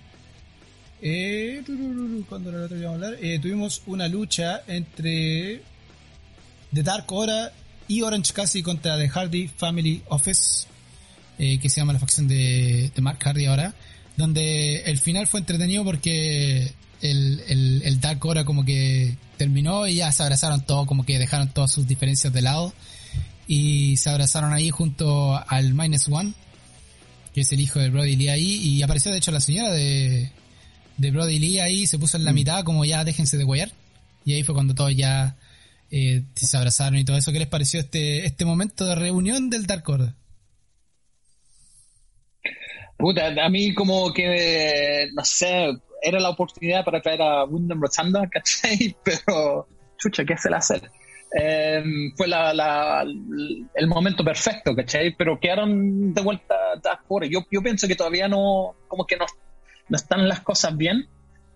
Eh, turururu, ¿Cuándo era la otra íbamos a hablar? Eh, tuvimos una lucha entre The Dark Hora y Orange Cassidy contra The Hardy Family Office, eh, que se llama la facción de, de Mark Hardy ahora, donde el final fue entretenido porque el, el, el Dark Hora como que terminó y ya se abrazaron todos, como que dejaron todas sus diferencias de lado y se abrazaron ahí junto al Minus One, que es el hijo de Brody Lee ahí, y apareció de hecho la señora de, de Brody Lee ahí, se puso en la mitad como ya déjense de guayar, y ahí fue cuando todos ya eh, se abrazaron y todo eso. ¿Qué les pareció este, este momento de reunión del Dark Order? Puta, a mí como que, no sé, era la oportunidad para traer a Wyndham Rotunda, ¿cachai? Pero, chucha, ¿qué se le hace? Eh, fue la, la- el momento perfecto, ¿cachai? Pero quedaron de vuelta Dark Order. Yo, yo pienso que todavía no, como que no, no están las cosas bien,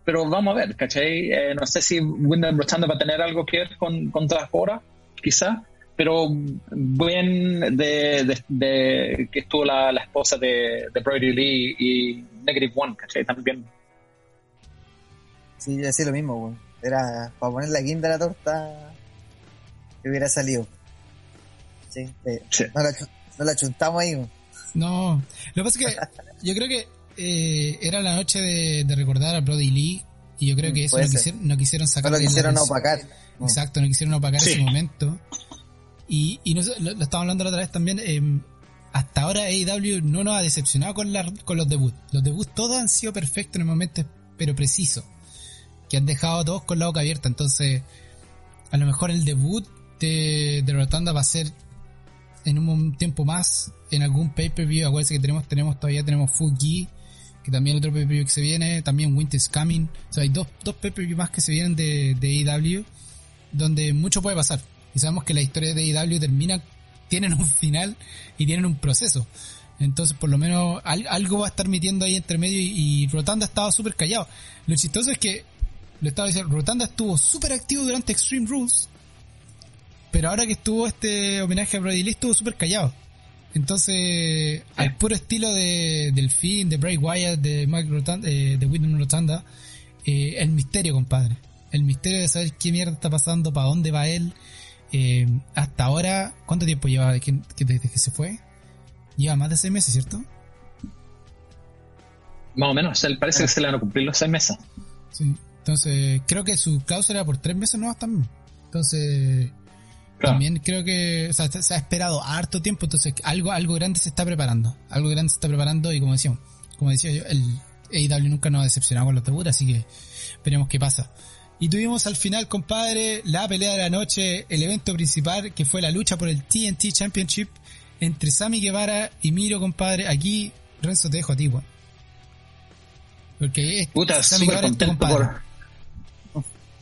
pero vamos a ver, ¿cachai? Eh, no sé si Wyndham Rotunda va a tener algo que ver con, con Order, quizás, pero bien de, de- de que estuvo la, la esposa de, de Brody Lee y Negative One, ¿cachai? También. Sí, yo decía lo mismo, weón. Era para poner la guinda a la torta que hubiera salido. Sí, eh, Sí. no, la, no la chuntamos ahí, weón. No, lo que pasa es que yo creo que eh, era la noche de, de recordar a Brody Lee y yo creo que eso Puede no quisieron, no quisieron No sacar lo de la quisieron opacar. No. Exacto, no quisieron opacar Sí. ese momento. Y, y no lo, lo estábamos hablando la otra vez también. eh, hasta ahora AEW no nos ha decepcionado con, la, con los debuts. Los debuts todos han sido perfectos en el momento, pero preciso. Que han dejado a todos con la boca abierta. Entonces, a lo mejor el debut de, de Rotunda va a ser en un tiempo más en algún pay-per-view. Acuérdense que tenemos, tenemos todavía tenemos Fuji, que también otro pay-per-view que se viene, también Winter's Coming. O sea, hay dos, dos pay-per-view más que se vienen de, de AEW, donde mucho puede pasar. Y sabemos que la historia de AEW termina, tienen un final y tienen un proceso. Entonces, por lo menos, al- algo va a estar metiendo ahí entre medio y, y Rotanda estaba súper callado. Lo chistoso es que, lo estaba diciendo, Rotanda estuvo súper activo durante Extreme Rules, pero ahora que estuvo este homenaje a Brody Lee estuvo súper callado. Entonces, al puro estilo de Delfín, de Bray Wyatt, de Mike Rotanda, eh, de Wyndham Rotanda, eh, el misterio, compadre. El misterio de saber qué mierda está pasando, para dónde va él. Eh, hasta ahora, ¿cuánto tiempo lleva que, desde que se fue? Lleva más de seis meses, ¿cierto? Más o menos, parece que se le van a cumplir los seis meses. Sí. Entonces, creo que su cláusula era por tres meses nuevas también. Entonces, Claro. también creo que o sea, se ha esperado harto tiempo, entonces algo algo grande se está preparando. Algo grande se está preparando y como decíamos, como decía yo, el AEW nunca nos ha decepcionado con los debuts, así que veremos qué pasa. Y tuvimos al final, compadre, la pelea de la noche, el evento principal, que fue la lucha por el TNT Championship entre Sammy Guevara y Miro, compadre. Aquí, Renzo, te dejo a ti, weón. Porque es Puta, Sammy Guevara es tu compadre.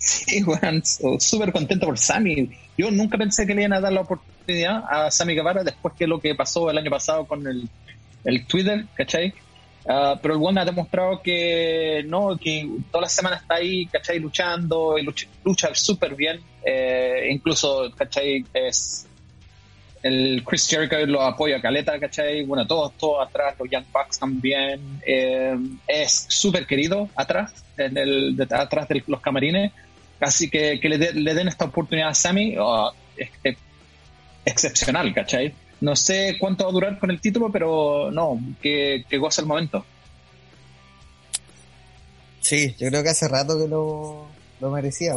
Sí, weón, súper contento por Sammy. Yo nunca pensé que le iban a dar la oportunidad a Sammy Guevara después que lo que pasó el año pasado con el, el Twitter, ¿cachai? Ah, pero el One ha demostrado que no, que todas las semanas está ahí, ¿cachai? Luchando y lucha súper bien. Eh, incluso, ¿cachai? Es el Chris Jericho lo apoya a Caleta, ¿cachai? Bueno, todos, todos atrás, los Young Bucks también. Eh, es súper querido atrás, en el, atrás de los camarines. Así que que le, den esta oportunidad a Sammy es, excepcional, ¿cachai? No sé cuánto va a durar con el título, pero no, que, que goza el momento. Sí, yo creo que hace rato que lo, lo merecía.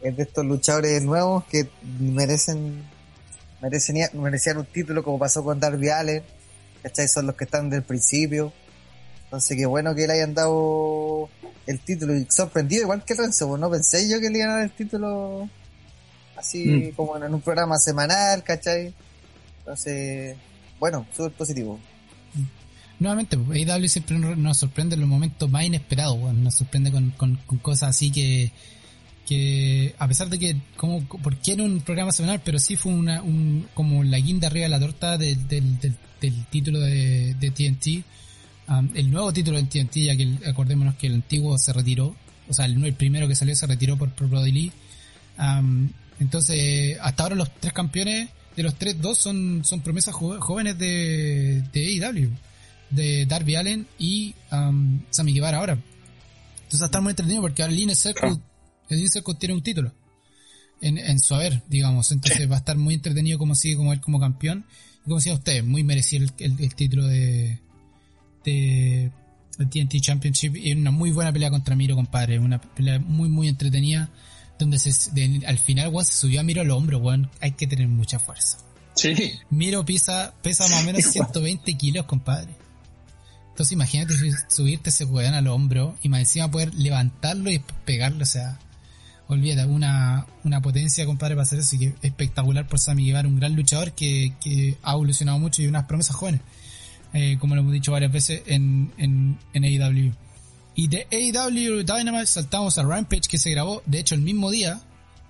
Es de estos luchadores nuevos que merecen, merecen merecían un título como pasó con Darby Allen. ¿Cachai? Son los que están desde el principio. Entonces, qué bueno que le hayan dado el título. Y sorprendido, igual que Renzo, no pensé yo que le iban a dar el título así mm. como en un programa semanal, ¿cachai? Entonces, bueno, súper positivo. Nuevamente, AEW siempre nos sorprende en los momentos más inesperados, nos sorprende con, cosas así que, que a pesar de que, como, porque era un programa semanal, pero sí fue una, un, como la guinda arriba de la torta del, del, título de, TNT, um, el nuevo título de TNT, ya que acordémonos que el antiguo se retiró, o sea, el, el primero que salió se retiró por, por Brody. Um, entonces, hasta ahora los tres campeones de los tres, dos son, son promesas jóvenes de, de AEW, de Darby Allen y um, Sammy Guevara ahora. Entonces va a estar muy entretenido porque ahora el Circle, el Circle tiene un título en, en su haber, digamos. Entonces va a estar muy entretenido como sigue como él como campeón. Y como decía usted, muy merecido el, el, título de, de, TNT Championship y una muy buena pelea contra Miro, compadre. Una pelea muy, muy entretenida donde se, al final, weón, se subió a Miro al hombro, weón. Hay que tener mucha fuerza. Sí. Miro pesa, pesa más o menos 120 kilos, compadre. Entonces imagínate subirte ese weón al hombro y más encima poder levantarlo y pegarlo, o sea, olvídate, una, una potencia, compadre, para hacer eso. Y que espectacular por Sammy Guevara, un gran luchador que, que ha evolucionado mucho y unas promesas jóvenes, eh, como lo hemos dicho varias veces en, en, en AEW. Y de AEW Dynamite saltamos a Rampage que se grabó, de hecho el mismo día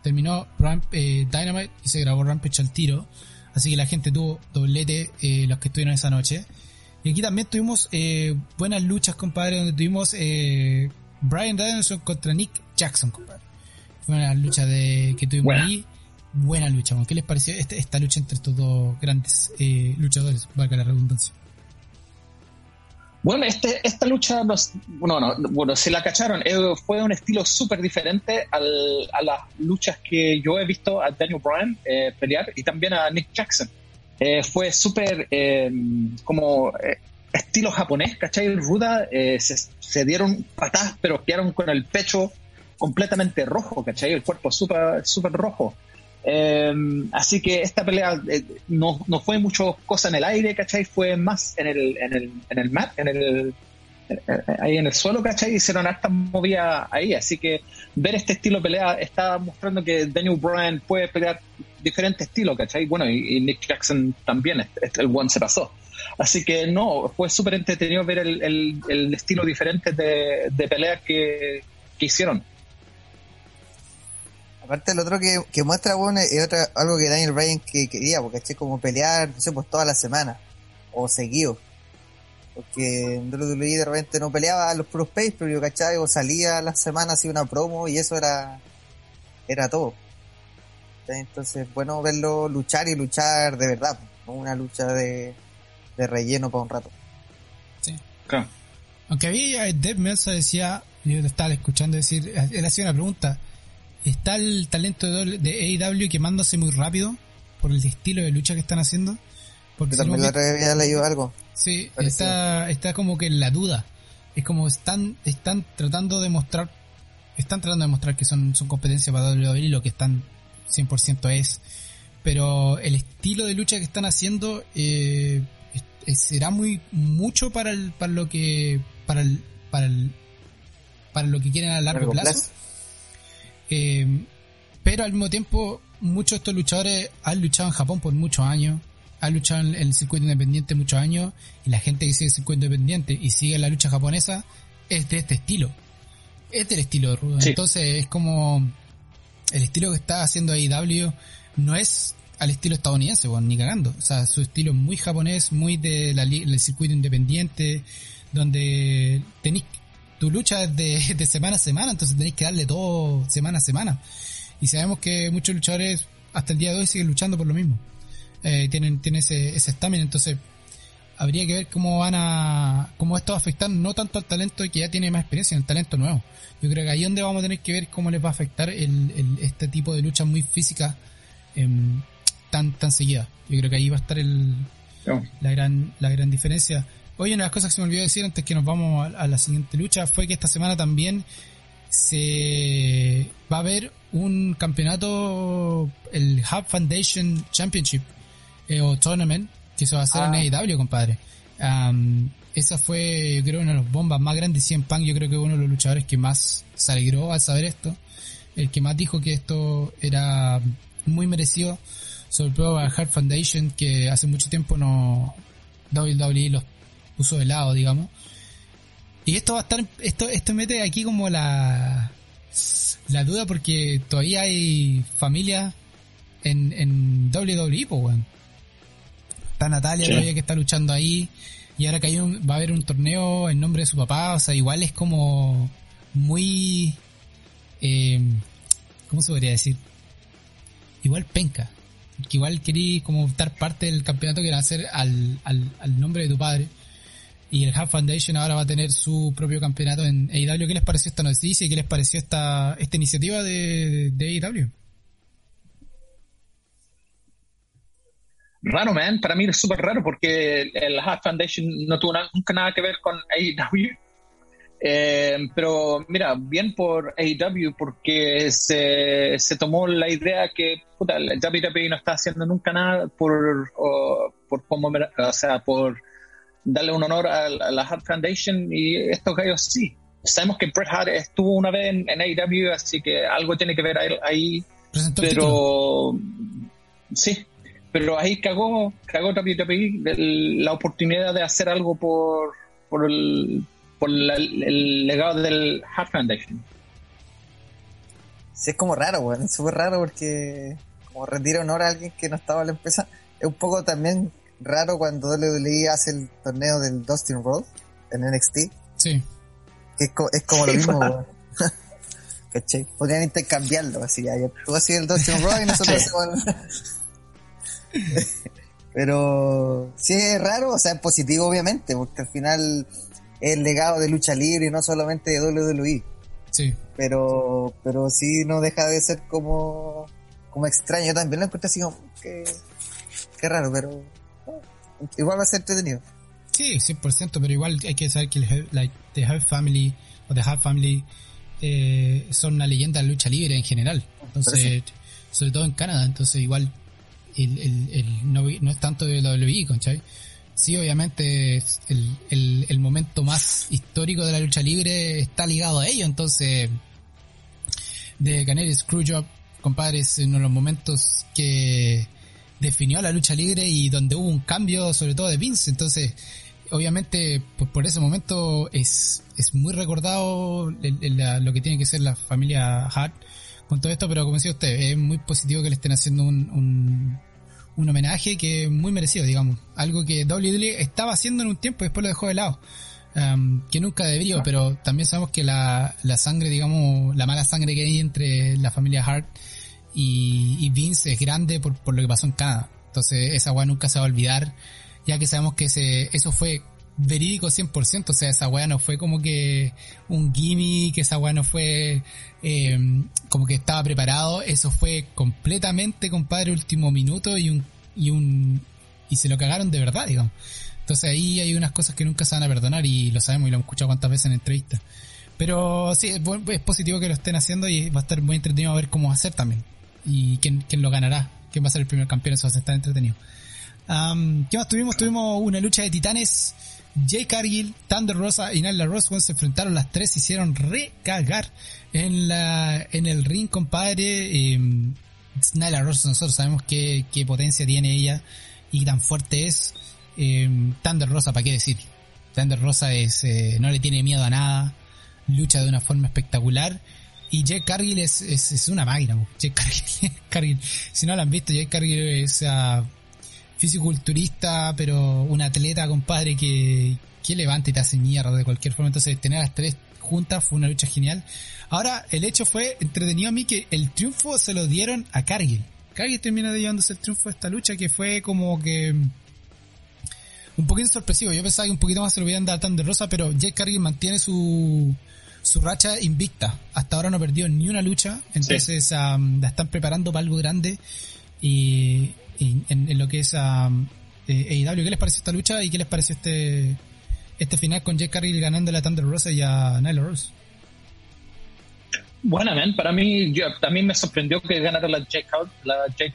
terminó eh, Dynamite y se grabó Rampage al tiro. Así que la gente tuvo doblete eh, los que estuvieron esa noche. Y aquí también tuvimos eh, buenas luchas, compadre, donde tuvimos Brian Danielson contra Nick Jackson, compadre. Fue una lucha de, que tuvimos ahí. Buena lucha, ¿qué les pareció esta, esta lucha entre estos dos grandes luchadores? Valga la redundancia. Bueno, este, esta lucha, bueno, bueno, se la cacharon. Eh, fue un estilo súper diferente al, a las luchas que yo he visto a Daniel Bryan eh, pelear y también a Nick Jackson. Eh, fue súper como estilo japonés, ¿cachai? Ruda, se, se, dieron patadas, pero quedaron con el pecho completamente rojo, ¿cachai? El cuerpo súper super rojo. Em, así que esta pelea eh, no, no, fue mucho cosa en el aire, ¿cachai? Fue más en el, en el, en el mat, en el, eh, ahí en el suelo, ¿cachai? Hicieron harta movida ahí. Así que ver este estilo de pelea está mostrando que Daniel Bryan puede pelear diferentes estilos, ¿cachai? Bueno, y, Nick Jackson también, este, este, el one se pasó. Así que no, fue súper entretenido ver el, el, el, estilo diferente de, de pelea que, que hicieron. Aparte, el otro que, que muestra, bueno, es otra, algo que Daniel Bryan que quería, porque es como pelear, no sé, pues toda la semana, o seguido. Porque en WWE de repente no peleaba los puros pay pero yo ¿cachai? O salía a la semana, hacía una promo y eso era, era todo. Entonces, bueno verlo luchar y luchar de verdad, no una lucha de, de relleno para un rato. Sí. Claro. Aunque había, Deb Melsa decía, yo estaba escuchando decir, él hacía una pregunta, está el talento de, de AEW quemándose muy rápido por el estilo de lucha que están haciendo. Porque también la había leído algo. Sí, está, está como que en la duda. Es como están, están tratando de mostrar, están tratando de mostrar que son, son competencias para WWE y lo que están 100% es. Pero el estilo de lucha que están haciendo eh, será muy mucho para el, para lo que para el, para el, para lo que quieren a largo, plazo Eh, pero al mismo tiempo, muchos de estos luchadores han luchado en Japón por muchos años, han luchado en el circuito independiente muchos años, y la gente que sigue el circuito independiente y sigue la lucha japonesa es de este estilo. Es del estilo de Rudo. Entonces es como el estilo que está haciendo AEW no es al estilo estadounidense, bueno, ni cagando. O sea, su estilo es muy japonés, muy de la, del circuito independiente, donde tenéis tu lucha de, de semana a semana, entonces tenéis que darle todo semana a semana. Y sabemos que muchos luchadores hasta el día de hoy siguen luchando por lo mismo. Eh, tienen, tienen ese estamina, entonces habría que ver cómo van a, cómo esto va a afectar no tanto al talento que ya tiene más experiencia, en el talento nuevo. Yo creo que ahí es donde vamos a tener que ver cómo les va a afectar el, este tipo de lucha muy física em, tan, tan seguida. Yo creo que ahí va a estar el, la gran, la gran diferencia. Oye, una de las cosas que se me olvidó decir antes que nos vamos a, la siguiente lucha fue que esta semana también se va a haber un campeonato, el Hub Foundation Championship eh, o Tournament, que se va a hacer en ah. AEW, compadre. esa fue, yo creo, una de las bombas más grandes. Cien Punk, yo creo que uno de los luchadores que más se alegró al saber esto. El que más dijo que esto era muy merecido. Sobre todo a Hard Foundation, que hace mucho tiempo no WWE los puso de lado, digamos. Y esto va a estar, esto, esto mete aquí como la, la duda porque todavía hay familia en, en WWE, pues, bueno. Está Natalia todavía que está luchando ahí. Y ahora que hay un, va a haber un torneo en nombre de su papá, o sea, igual es como muy, eh, ¿cómo se podría decir? Igual penca. Que igual quería como dar parte del campeonato que va a hacer al, al, al nombre de tu padre y el Hub Foundation ahora va a tener su propio campeonato en AEW. ¿Qué les pareció esta noticia y qué les pareció esta, esta iniciativa de, AEW? Raro, man. Para mí es súper raro porque el Hub Foundation no tuvo nunca nada que ver con AEW. Eh, pero mira, bien por AEW porque se, se tomó la idea que puta, el WWE no está haciendo nunca nada por, por como, o sea, por darle un honor a, la Hart Foundation y estos gallos sí. Sabemos que Bret Hart estuvo una vez en, AEW, así que algo tiene que ver ahí. pero sí, pero ahí cagó, cagó WWE la oportunidad de hacer algo por, por, el, por el legado del Hart Foundation. Sí, es como raro, bueno, es súper raro porque como rendir honor a alguien que no estaba en la empresa, es un poco también raro cuando WWE hace el torneo del Dustin Road en NXT. Sí. es, como lo mismo, ¿Cachai? Podrían intercambiarlo, así, ya, tú haces el Dustin Road y nosotros hacemos Pero sí es raro, o sea, es positivo obviamente, porque al final es el legado de lucha libre y no solamente de WWE. Sí. Pero, pero sí no deja de ser como, como extraño. También lo encuentro así como que, que raro, pero igual va a ser entretenido. Sí, 100%, pero igual hay que saber que el, like, The Hard Family o The Hard Family eh, son una leyenda de lucha libre en general. Entonces, sobre todo en Canadá, entonces igual el, el, el no, no, es tanto de WWE, ¿conchai? Sí, obviamente el, el, el momento más histórico de la lucha libre está ligado a ello, entonces de Canary Screwjob, compadre, es uno de los momentos que definió la lucha libre y donde hubo un cambio sobre todo de Vince. Entonces, obviamente, por, ese momento es, es muy recordado lo que tiene que ser la familia Hart con todo esto, pero como decía usted, es muy positivo que le estén haciendo un, un, homenaje que es muy merecido, digamos. Algo que WWE estaba haciendo en un tiempo y después lo dejó de lado. Um, que nunca debería, pero también sabemos que la, la sangre, digamos, la mala sangre que hay entre la familia Hart y, Vince es grande por, por, lo que pasó en Canadá. Entonces esa weá nunca se va a olvidar, ya que sabemos que ese, eso fue verídico 100%, o sea, esa weá no fue como que un gimme, que esa weá no fue eh, como que estaba preparado, eso fue completamente, compadre, último minuto y un, y un, y se lo cagaron de verdad, digamos. Entonces ahí hay unas cosas que nunca se van a perdonar y lo sabemos y lo hemos escuchado cuantas veces en entrevistas. Pero sí, es positivo que lo estén haciendo y va a estar muy entretenido a ver cómo hacer también y quién, quién lo ganará, quién va a ser el primer campeón, eso va a estar entretenido. Um, ¿Qué más tuvimos? Tuvimos una lucha de titanes. Jay Cargill, Thunder Rosa y Nyla Rose se enfrentaron las tres, hicieron recagar en la en el ring, compadre. Eh, Nyla Rose, nosotros sabemos qué, qué potencia tiene ella y tan fuerte es. Eh, Thunder Rosa, ¿para qué decir? Thunder Rosa es, eh, no le tiene miedo a nada, lucha de una forma espectacular. Y Jay Cargill es, es, una máquina. Jay Cargill, Cargill, si no lo han visto, Jay Cargill es uh, fisiculturista, pero un atleta, compadre, que, que levanta y te hace mierda de cualquier forma. Entonces, tener a las tres juntas fue una lucha genial. Ahora, el hecho fue entretenido a mí que el triunfo se lo dieron a Cargill. Cargill termina llevándose el triunfo de esta lucha que fue como que un poquito sorpresivo. Yo pensaba que un poquito más se lo hubieran dado a Thunder Rosa, pero Jake Cargill mantiene su, su racha invicta. Hasta ahora no perdió ni una lucha, entonces sí. um, la están preparando para algo grande. Y, y en, en, lo que es um, eh, AEW, ¿qué les parece esta lucha y qué les parece este este final con Jake Cargill ganando a Thunder Rosa y a Nyla Rose? Bueno, man, para mí yo, también me sorprendió que ganara la Jake, la Jake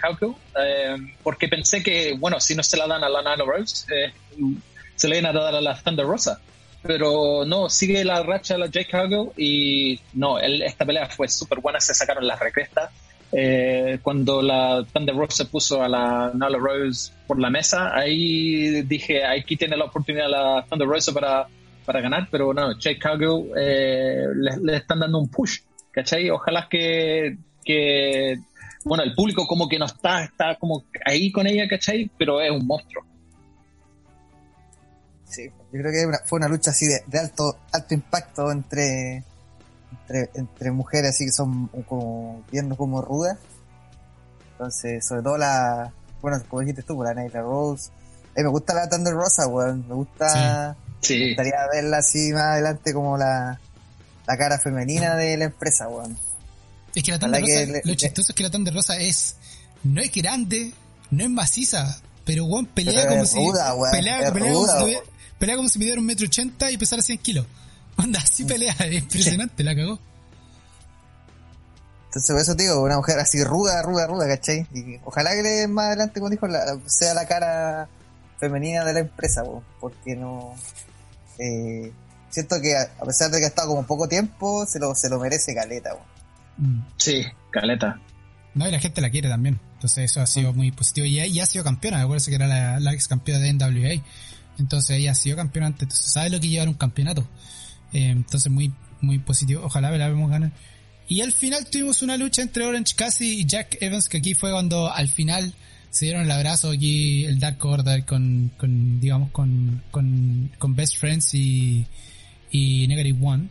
eh, porque pensé que, bueno, si no se la dan a la Nyla Rose, eh, se le iban a dar a la Thunder Rosa. Pero no, sigue la racha de la Jake Cargill y no, esta pelea fue súper buena, se sacaron las recrestas. Eh, cuando la Thunder Rosa puso a la Nyla Rose por la mesa, ahí dije, aquí tiene la oportunidad la Thunder Rosa para, para ganar, pero no, Jake Cargill eh, le, le están dando un push ¿cachai? Ojalá que, que, bueno, el público como que no está, está como ahí con ella, ¿cachai? Pero es un monstruo. Sí, yo creo que una, fue una lucha así de, de, alto alto impacto entre, entre, entre mujeres así que son como viendo como rudas. Entonces, sobre todo la, bueno, como dijiste tú, la Nyla Rose. A mí me gusta la Thunder Rosa, weón. Me gusta, sí. me gustaría verla así más adelante como la, la cara femenina de la empresa, weón. Es que la Thunder Rosa, le, lo chistoso es que la Thunder Rosa es, no es grande, no es maciza, pero weón pelea pero como es si, ruda, weón, pelea, es pelea, ruda, como si. Pelea como si midiera un metro ochenta y pesara 100 kilos. Onda, así pelea, es impresionante, la cagó. Entonces, por eso te digo, una mujer así ruda, ruda, ruda, ¿cachai? Y ojalá que le, más adelante, como dijo, la, sea la cara femenina de la empresa, weón, porque no... Eh, siento que a pesar de que ha estado como poco tiempo, se lo, se lo merece Caleta. Mm. Sí, Caleta. No, y la gente la quiere también. Entonces eso ha sido muy positivo. Y, y ha sido campeona, me acuerdo que era la, la, ex campeona de NWA. Entonces ella ha sido campeona antes. Entonces sabe lo que llevar un campeonato. Eh, entonces muy, muy positivo. Ojalá la vemos ganar. Y al final tuvimos una lucha entre Orange Cassidy y Jack Evans, que aquí fue cuando al final se dieron el abrazo aquí el Dark Order con, con digamos, con, con, con Best Friends y, y Negative One.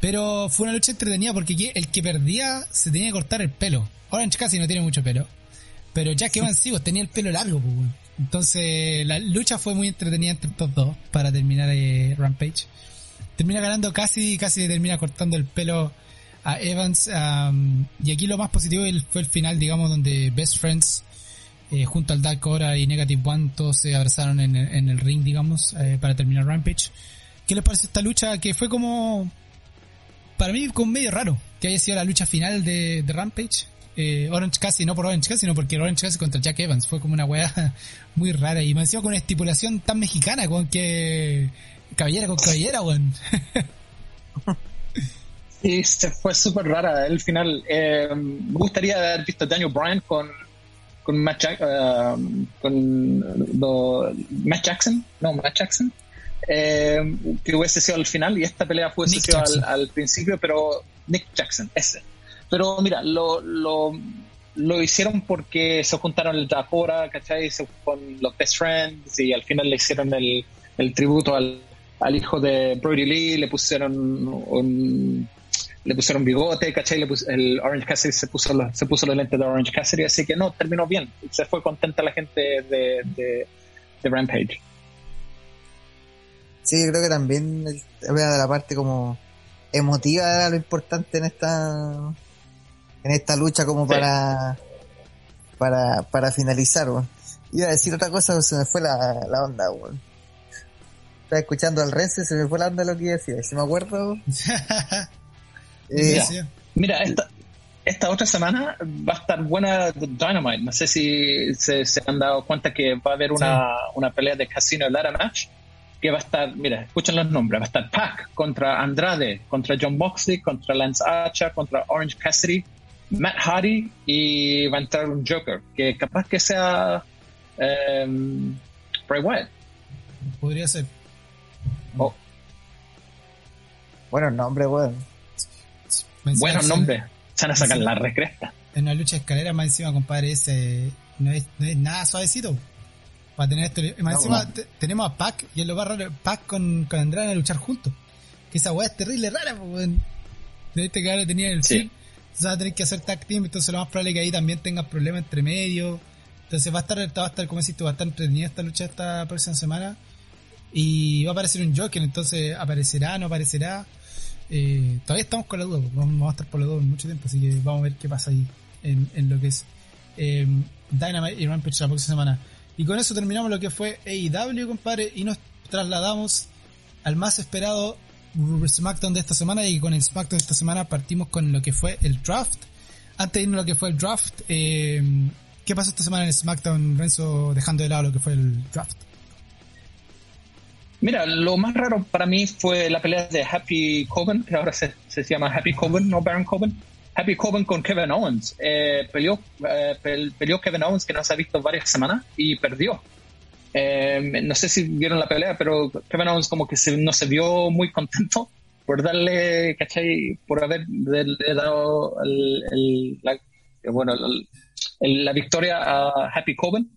Pero fue una lucha entretenida porque el que perdía se tenía que cortar el pelo. Orange casi no tiene mucho pelo. Pero Jack Evans sí, pues, tenía el pelo largo. Pues, Entonces la lucha fue muy entretenida entre estos dos para terminar eh, Rampage. Termina ganando casi, casi termina cortando el pelo a Evans. Y aquí lo más positivo fue el final, digamos, donde Best Friends eh, junto al Dark Hora y Negative One todos se abrazaron en, en el ring, digamos, eh, para terminar Rampage. ¿Qué les parece esta lucha? Que fue como, para mí, como medio raro que haya sido la lucha final de, de Rampage. Eh, Orange Cassidy, no por Orange Cassidy, sino porque Orange Cassidy contra Jack Evans. Fue como una weá muy rara. Y me encima con una estipulación tan mexicana, con que caballera con caballera, weón. Sí, se fue súper rara el final. Eh, me gustaría haber visto a Daniel Bryan con con Matt, Jack, uh, con Matt Jackson, no, Matt Jackson, eh, que hubiese sido al final y esta pelea fue sido al, al, principio, pero Nick Jackson, ese. Pero mira, lo, lo, lo hicieron porque se juntaron el Dakora, ¿cachai? Se, con los Best Friends y al final le hicieron el, el tributo al, al hijo de Brody Lee, le pusieron un le pusieron bigote, ¿cachai? Le pus, el Orange Cassidy se puso, los, se puso los lentes de Orange Cassidy, así que no, terminó bien. Se fue contenta la gente de, de, Rampage. Sí, creo que también de la parte como emotiva era lo importante en esta en esta lucha como sí. para para para finalizar, weón. Iba a decir otra cosa, se me fue la, la onda, weón. Estaba escuchando al Rense, se me fue la onda lo que iba a decir. Si me acuerdo, Eh, mira, mira esta, esta otra semana va a estar buena Dynamite. No sé si se, han dado cuenta que va a haber una, una pelea de Casino Ladder Match que va a estar, mira, escuchen los nombres, va a estar Pac contra Andrade, contra John Moxley, contra Lance Archer, contra Orange Cassidy, Matt Hardy y va a entrar un Joker, que capaz que sea um, Bray Wyatt. Podría ser. Oh. Bueno, nombre, bueno. Buenos nombres. Se van a sacar la recresta. En una lucha de escalera, más encima, compadre, ese no es, no es nada suavecito. Para tener esto. Más encima, tenemos a Pac, y es lo más raro, Pac con, con Andrade a luchar juntos. Que esa weá es terrible, rara, pues, De este que ahora tenía el sí. Entonces va a tener que hacer tag team, entonces lo más probable es que ahí también tengas problemas entre medio. Entonces va a estar, va a estar, como decís tú, va a estar entretenida esta lucha esta próxima semana. Y va a aparecer un Joker, entonces aparecerá, no aparecerá. Eh, todavía estamos con la duda, vamos a estar por la duda mucho tiempo, así que vamos a ver qué pasa ahí en, en lo que es eh, Dynamite y Rampage la próxima semana. Y con eso terminamos lo que fue AEW, compadre, y nos trasladamos al más esperado SmackDown de esta semana. Y con el SmackDown de esta semana partimos con lo que fue el draft. Antes de irnos a lo que fue el draft, eh, ¿qué pasó esta semana en el SmackDown, Renzo, dejando de lado lo que fue el draft? Mira, lo más raro para mí fue la pelea de Happy Coven, que ahora se, se llama Happy Coven, no Baron Coven. Happy Coven con Kevin Owens. Eh, peleó, eh, peleó Kevin Owens, que no se ha visto varias semanas, y perdió. Eh, no sé si vieron la pelea, pero Kevin Owens como que no se vio muy contento por darle, ¿cachai? Por haber dado la, bueno, la victoria a Happy Coven.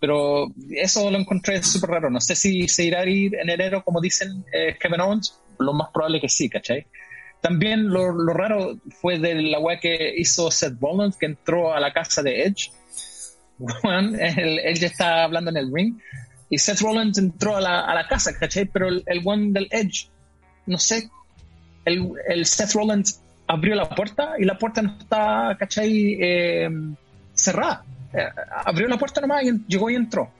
Pero eso lo encontré súper raro. No sé si se irá a ir en enero, como dicen Kevin Owens. Lo más probable que sí, ¿cachai? También lo, raro fue de la weá que hizo Seth Rollins, que entró a la casa de Edge. Él, ya está hablando en el ring. Y Seth Rollins entró a la, a la casa, ¿cachai? Pero el, one del Edge, no sé, el, el, Seth Rollins abrió la puerta y la puerta no está, ¿cachai? Eh, cerrada. Eh, abrió la puerta nomás y llegó y entró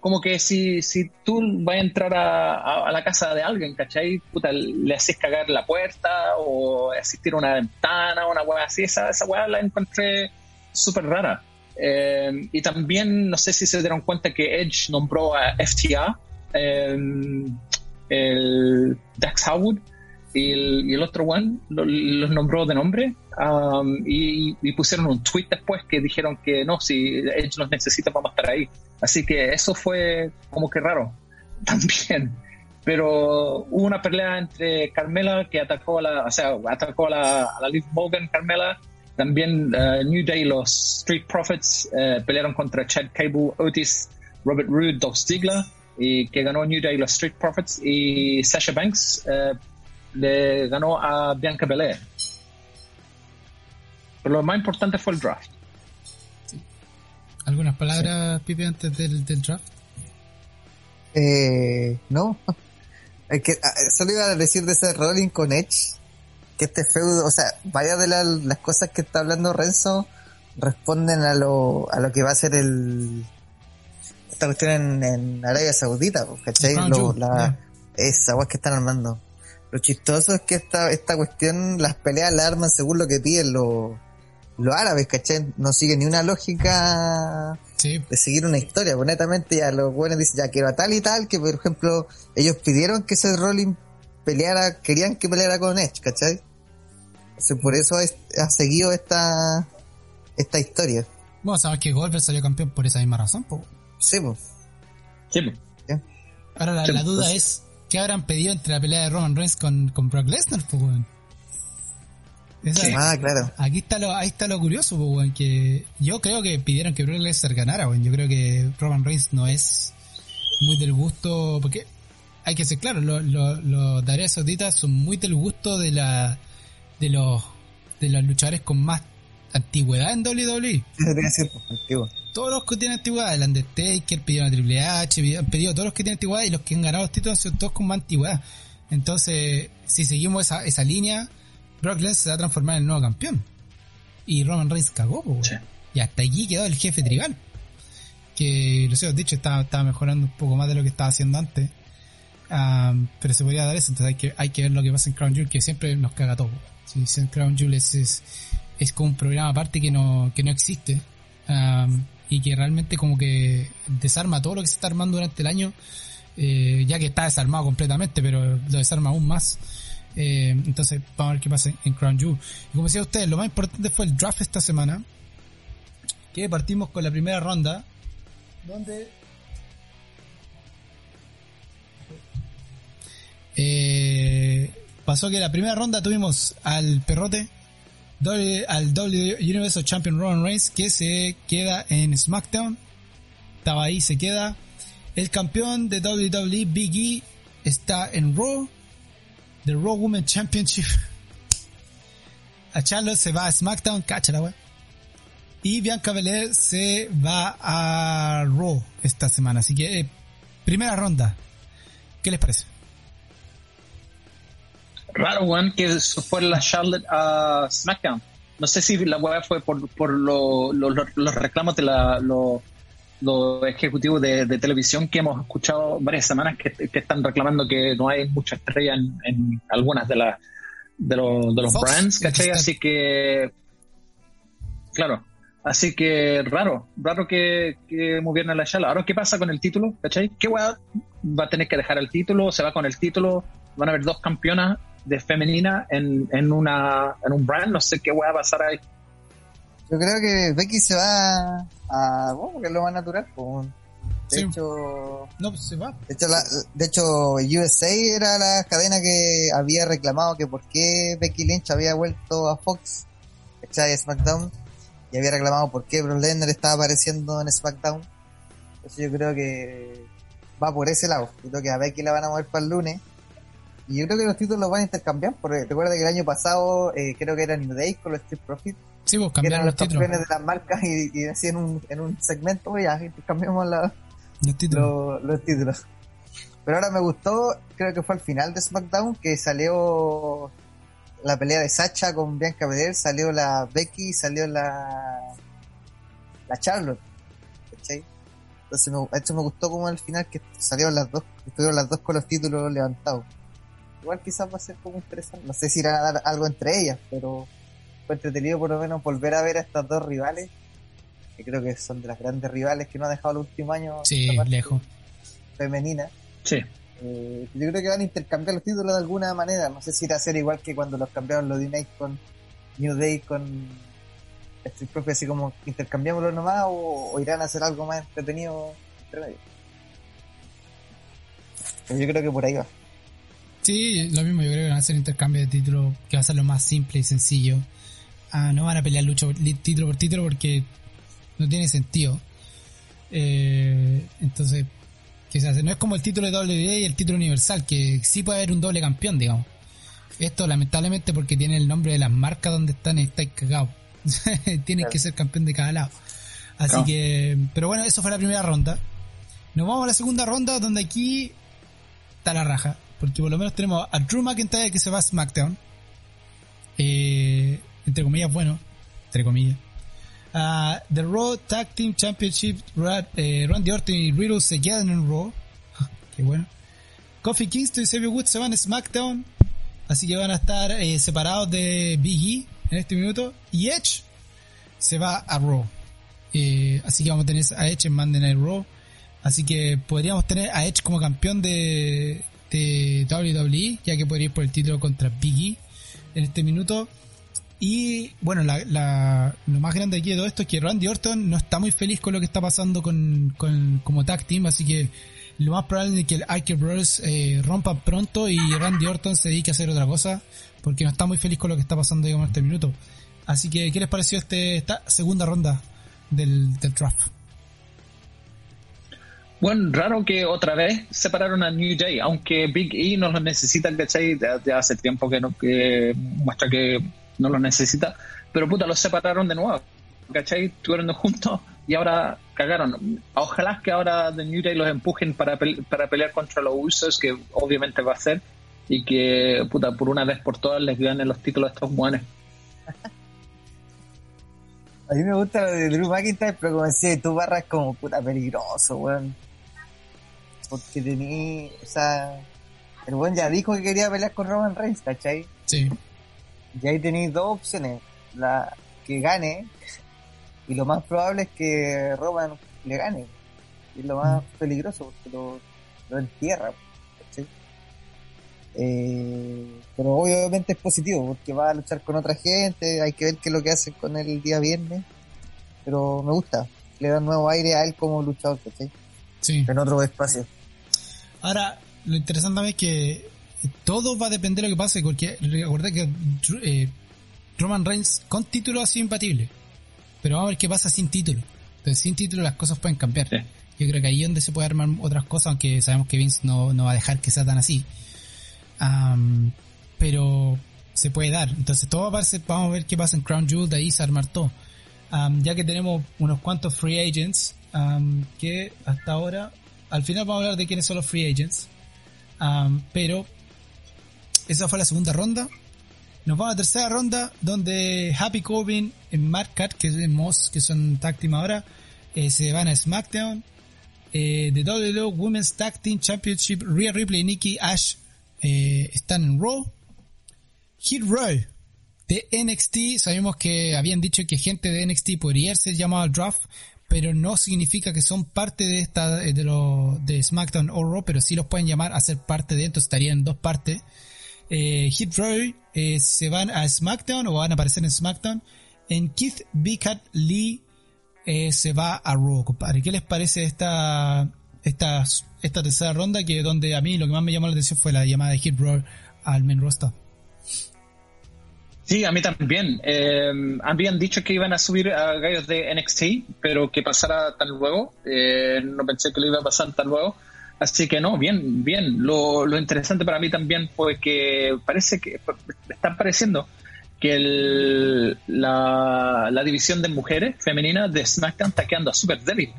como que si, si tú vas a entrar a, la casa de alguien, ¿cachai? Puta, le haces cagar la puerta o asistir a una ventana o una weá así, esa, esa weá la encontré súper rara. Eh, y también, no sé si se dieron cuenta que Edge nombró a FTA, eh, el Dax Howard, y el, otro one los nombró de nombre um, y, pusieron un tweet después que dijeron que no, si Edge los necesita vamos a estar ahí. Así que eso fue como que raro también. Pero hubo una pelea entre Carmela que atacó a la, o sea, atacó a la, a Liv Morgan, Carmela. También uh, New Day, los Street Profits uh, pelearon contra Chad Cable, Otis, Robert Roode, Dolph Ziggler, y que ganó New Day, los Street Profits. Y Sasha Banks uh, le ganó a Bianca Belair. Pero lo más importante fue el draft. ¿Algunas palabras, Pipe, antes del, draft? Eh, no. Es que, ah, solo iba a decir de ese Rolling con Edge, que este feudo, o sea, varias de las cosas que está hablando Renzo responden a lo, a lo que va a ser el, esta cuestión en, Arabia Saudita, ¿cachai? Lo, la, Esa que están armando. Lo chistoso es que esta, esta cuestión, las peleas la arman según lo que piden los, los árabes, ¿cachai? No siguen ni una lógica de seguir una historia. Pues netamente ya los buenos dicen, ya quiero a tal y tal, que por ejemplo, ellos pidieron que ese Rolling peleara, querían que peleara con Edge, ¿cachai? Por eso ha seguido esta, esta historia. Bueno, sabes que Goldberg salió campeón por esa misma razón, pues. Sí, pues. Sí, Ahora la, duda pues. es ¿Qué habrán pedido entre la pelea de Roman Reigns con, con Brock Lesnar, pues, ah, claro. Aquí está lo, ahí está lo curioso, que yo creo que pidieron que Brock Lesnar ganara, weón. Yo creo que Roman Reigns no es muy del gusto, porque hay que ser claro, los lo, lo Saudita son muy del gusto de la de los de los luchadores con más antigüedad en WWE. antiguo todos los que tienen antigüedad, el Undertaker, pidieron a Triple H, han pedido todos los que tienen antigüedad y los que han ganado los títulos son todos con más antigüedad. Entonces, si seguimos esa, esa línea, Brock Lesnar se va a transformar en el nuevo campeón. Y Roman Reigns cagó, Y hasta allí quedó el jefe tribal. Que, lo sé, dicho, estaba, estaba mejorando un poco más de lo que estaba haciendo antes. Ah, pero se podía dar eso, entonces hay que, hay que ver lo que pasa en Crown Jewel, que siempre nos caga todo. En Crown Jewel es es como un programa aparte que no, que no existe. y que realmente como que desarma todo lo que se está armando durante el año, eh, ya que está desarmado completamente, pero lo desarma aún más. Eh, entonces, vamos a ver qué pasa en Crown Jewel. Y como decía usted, lo más importante fue el draft esta semana, que partimos con la primera ronda, donde eh, pasó que la primera ronda tuvimos al perrote, al W Universal Champion Roman Reigns, que se queda en SmackDown. Estaba ahí, se queda. El campeón de WWE, Big E, está en Raw. The Raw Women Championship. A Charlotte se va a SmackDown, cacha la Y Bianca Belair se va a Raw esta semana. Así que, eh, primera ronda. ¿Qué les parece? Raro, weón, que fue la Charlotte a SmackDown. No sé si la weá fue por, por los reclamos de la, los ejecutivos de, televisión que hemos escuchado varias semanas que, están reclamando que no hay mucha estrella en, algunas de, las de, los, de los brands, ¿cachai? Así que, claro, así que raro, raro que, que movieran a la Charlotte. Ahora, ¿qué pasa con el título? ¿cachai? ¿Qué weá va a tener que dejar el título? ¿Se va con el título? ¿Van a haber dos campeonas? De femenina en, en, una, en un brand, no sé qué va a pasar ahí. Yo creo que Becky se va a, bueno, porque es lo más natural. De hecho, no, pues se va. De hecho, de hecho, USA era la cadena que había reclamado que por qué Becky Lynch había vuelto a Fox, ¿cachai? SmackDown, y había reclamado por qué Brock Lesnar estaba apareciendo en SmackDown. Entonces yo creo que va por ese lado. Yo creo que a Becky la van a mover para el lunes y yo creo que los títulos los van a intercambiar, porque recuerda que el año pasado eh, creo que era New Day con los Street Profit. Sí, vos pues, cambiaron los, los campeones de las marcas y, así en un, en un segmento, pues, ya, cambiamos los, títulos. Los, títulos. Pero ahora me gustó, creo que fue al final de SmackDown, que salió la pelea de Sacha con Bianca Belair, salió la Becky, salió la la Charlotte. ¿cachai? Entonces me, esto me gustó como al final que salieron las dos, estuvieron las dos con los títulos levantados igual quizás va a ser como interesante. No sé si irán a dar algo entre ellas, pero fue entretenido por lo menos volver a ver a estas dos rivales, que creo que son de las grandes rivales que no ha dejado el último año. Sí, lejos. Femenina. Sí. Eh, yo creo que van a intercambiar los títulos de alguna manera. No sé si irá a ser igual que cuando los cambiaron los D-Night con New Day, con Street Profit, así como intercambiámoslo nomás, o, o, irán a hacer algo más entretenido entre medio. Pero yo creo que por ahí va. Sí, lo mismo, yo creo que van a hacer intercambio de títulos que va a ser lo más simple y sencillo. Ah, no van a pelear lucha título por título porque no tiene sentido. Eh, entonces, ¿qué se hace? No es como el título de WWE y el título universal, que sí puede haber un doble campeón, digamos. Esto lamentablemente porque tiene el nombre de las marcas donde están y estáis cagados. Tienes que ser campeón de cada lado. Así que, pero bueno, eso fue la primera ronda. Nos vamos a la segunda ronda donde aquí está la raja. Porque por lo menos tenemos a Drew McIntyre que se va a SmackDown. Eh, entre comillas, bueno. Entre comillas. Uh, The Raw Tag Team Championship, eh, Randy Orton y Riddle se quedan en Raw. Qué bueno. Kofi Kingston y Xavier Woods se van a SmackDown. Así que van a estar eh, separados de Big E en este minuto. Y Edge se va a Raw. Así que vamos a tener a Edge en Monday Night Raw. Así que podríamos tener a Edge como campeón de, de WWE, ya que podría ir por el título contra Biggie en este minuto. Y bueno, la, lo más grande aquí de todo esto es que Randy Orton no está muy feliz con lo que está pasando con, con como tag team, así que lo más probable es que el Ike Brothers eh, rompan pronto y Randy Orton se dedique a hacer otra cosa, porque no está muy feliz con lo que está pasando digamos en este minuto. Así que, ¿qué les pareció este, esta segunda ronda del, del draft? Bueno, raro que otra vez separaron a New Day, aunque Big E no lo necesita, ¿cachai? Ya hace tiempo que, no, muestra que no lo necesita, pero puta, los separaron de nuevo, ¿cachai? Estuvieron juntos y ahora cagaron. Ojalá que ahora The New Day los empujen para, para pelear contra los Usos, que obviamente va a ser, y que, puta, por una vez por todas les ganen los títulos a estos buenos. A mí me gusta lo de Drew McIntyre, pero como decía, tú barras como puta peligroso, weón porque tenía, o sea, el buen ya dijo que quería pelear con Roman Reigns, ¿cachai? Sí. Y ahí tenéis dos opciones. La, que gane y lo más probable es que Roman le gane. Y es lo más mm. peligroso porque lo, lo entierra. Eh, pero obviamente es positivo porque va a luchar con otra gente, hay que ver qué es lo que hacen con él el día viernes. Pero me gusta, le da nuevo aire a él como luchador, Sí. En otro espacio. Ahora, lo interesante es que todo va a depender de lo que pase, porque recuerda que eh, Roman Reigns con título ha sido impatible. Pero vamos a ver qué pasa sin título. Entonces, sin título las cosas pueden cambiar. Yo creo que ahí es donde se puede armar otras cosas, aunque sabemos que Vince no, no va a dejar que sea tan así. pero se puede dar. Entonces, todo va a ser, vamos a ver qué pasa en Crown Jewel, de ahí se armar todo. ya que tenemos unos cuantos free agents, que hasta ahora, al final vamos a hablar de quiénes son los free agents. pero esa fue la segunda ronda. Nos vamos a la tercera ronda, donde Happy Corbin y Matt Cat, que es que son tag team ahora, eh, se van a SmackDown. Eh, The WWE Women's Tag Team Championship, Rhea Ripley y Nikki Ash eh, están en Raw. Hit Row de NXT, sabemos que habían dicho que gente de NXT podría ser llamado al draft, pero no significa que son parte de esta de lo de SmackDown o Raw, pero sí los pueden llamar a ser parte de, entonces estarían en dos partes eh, Hit Row eh, se van a SmackDown o van a aparecer en SmackDown. En Keith Bicat Lee eh, se va a Raw, compadre. ¿Qué les parece esta, esta, esta tercera ronda? Que donde a mí lo que más me llamó la atención fue la llamada de Hit Row al main roster. Sí, a mí también. Eh, habían dicho que iban a subir a gallos de NXT, pero que pasara tan luego. Eh, no pensé que lo iba a pasar tan luego. Así que no, bien, bien. Lo, interesante para mí también fue que parece que está pareciendo que la, división de mujeres femeninas de SmackDown está quedando súper débil.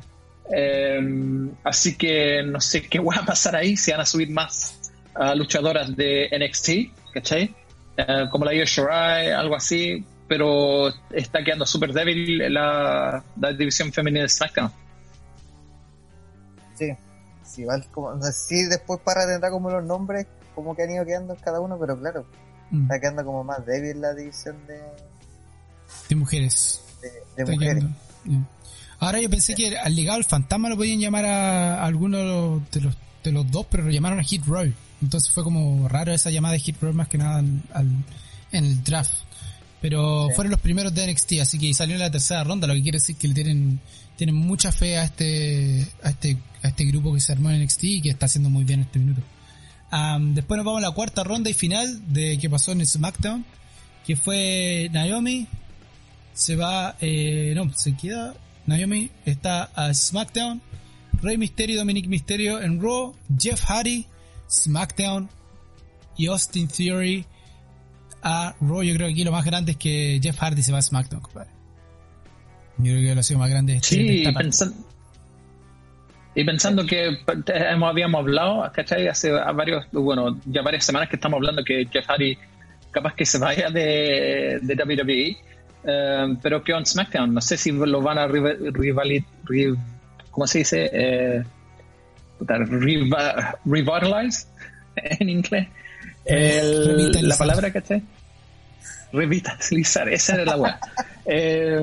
Em, así que no sé qué va a pasar ahí, si van a subir más luchadoras de NXT, ¿cachai? Eh, como la Io Shirai, algo así, pero está quedando súper débil la, la división femenina de SmackDown. Sí, igual como, no sé si después para tendrá como los nombres como que han ido quedando cada uno, pero claro, mm. está quedando como más débil la división de de mujeres. De, mujeres. Ahora yo pensé que al legado el fantasma lo podían llamar a, alguno de los, de los dos, pero lo llamaron a Hit Row. Entonces fue como raro esa llamada de Hit Row más que nada al, en el draft. Pero fueron los primeros de NXT, así que salió en la tercera ronda, lo que quiere decir que le tienen, tienen mucha fe a este, a este a este grupo que se armó en NXT y que está haciendo muy bien este minuto. después nos vamos a la cuarta ronda y final de que pasó en SmackDown, que fue Naomi, se va, eh, no, se queda, Naomi está a SmackDown, Rey Mysterio Dominic Mysterio en Raw, Jeff Hardy, SmackDown y Austin Theory a Raw. Yo creo que aquí lo más grande es que Jeff Hardy se va a SmackDown, compadre. Yo creo que lo ha sido más grande. Este, sí, pensando, y pensando que habíamos hablado, ¿cachai? Hace varios, bueno, ya varias semanas que estamos hablando que Jeff Hardy capaz que se vaya de, de WWE, eh, pero que on SmackDown, no sé si lo van a rivalizar, ¿cómo se dice? Eh, revitalize en inglés. la palabra, ¿cachai? Revitalizar, esa era la web. eh,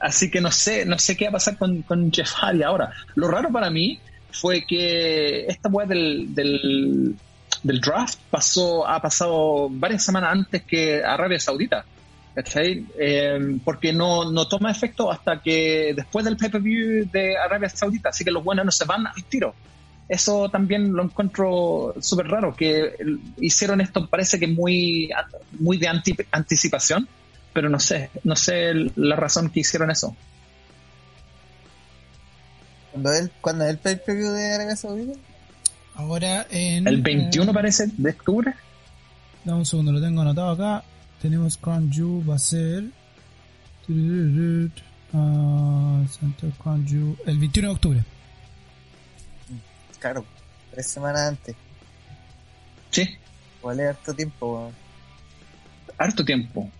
Así que no sé, no sé qué va a pasar con, con Jeff Hardy ahora. Lo raro para mí fue que esta web del, del, draft pasó, ha pasado varias semanas antes que Arabia Saudita. Eh, porque no, no toma efecto hasta que después del pay-per-view de Arabia Saudita. Así que los buenos no se van al tiro. Eso también lo encuentro súper raro, que hicieron esto, parece que muy, muy de anticipación pero no sé, no sé la razón que hicieron eso. ¿Cuándo es, ¿cuándo es el pay per de Arabia Saudita? Ahora en... El 21 eh, parece de octubre. Dame un segundo, lo tengo anotado acá. Tenemos Crown va a ser... Uh, el 21 de octubre. Claro, tres semanas antes. Sí. Vale harto tiempo. Harto tiempo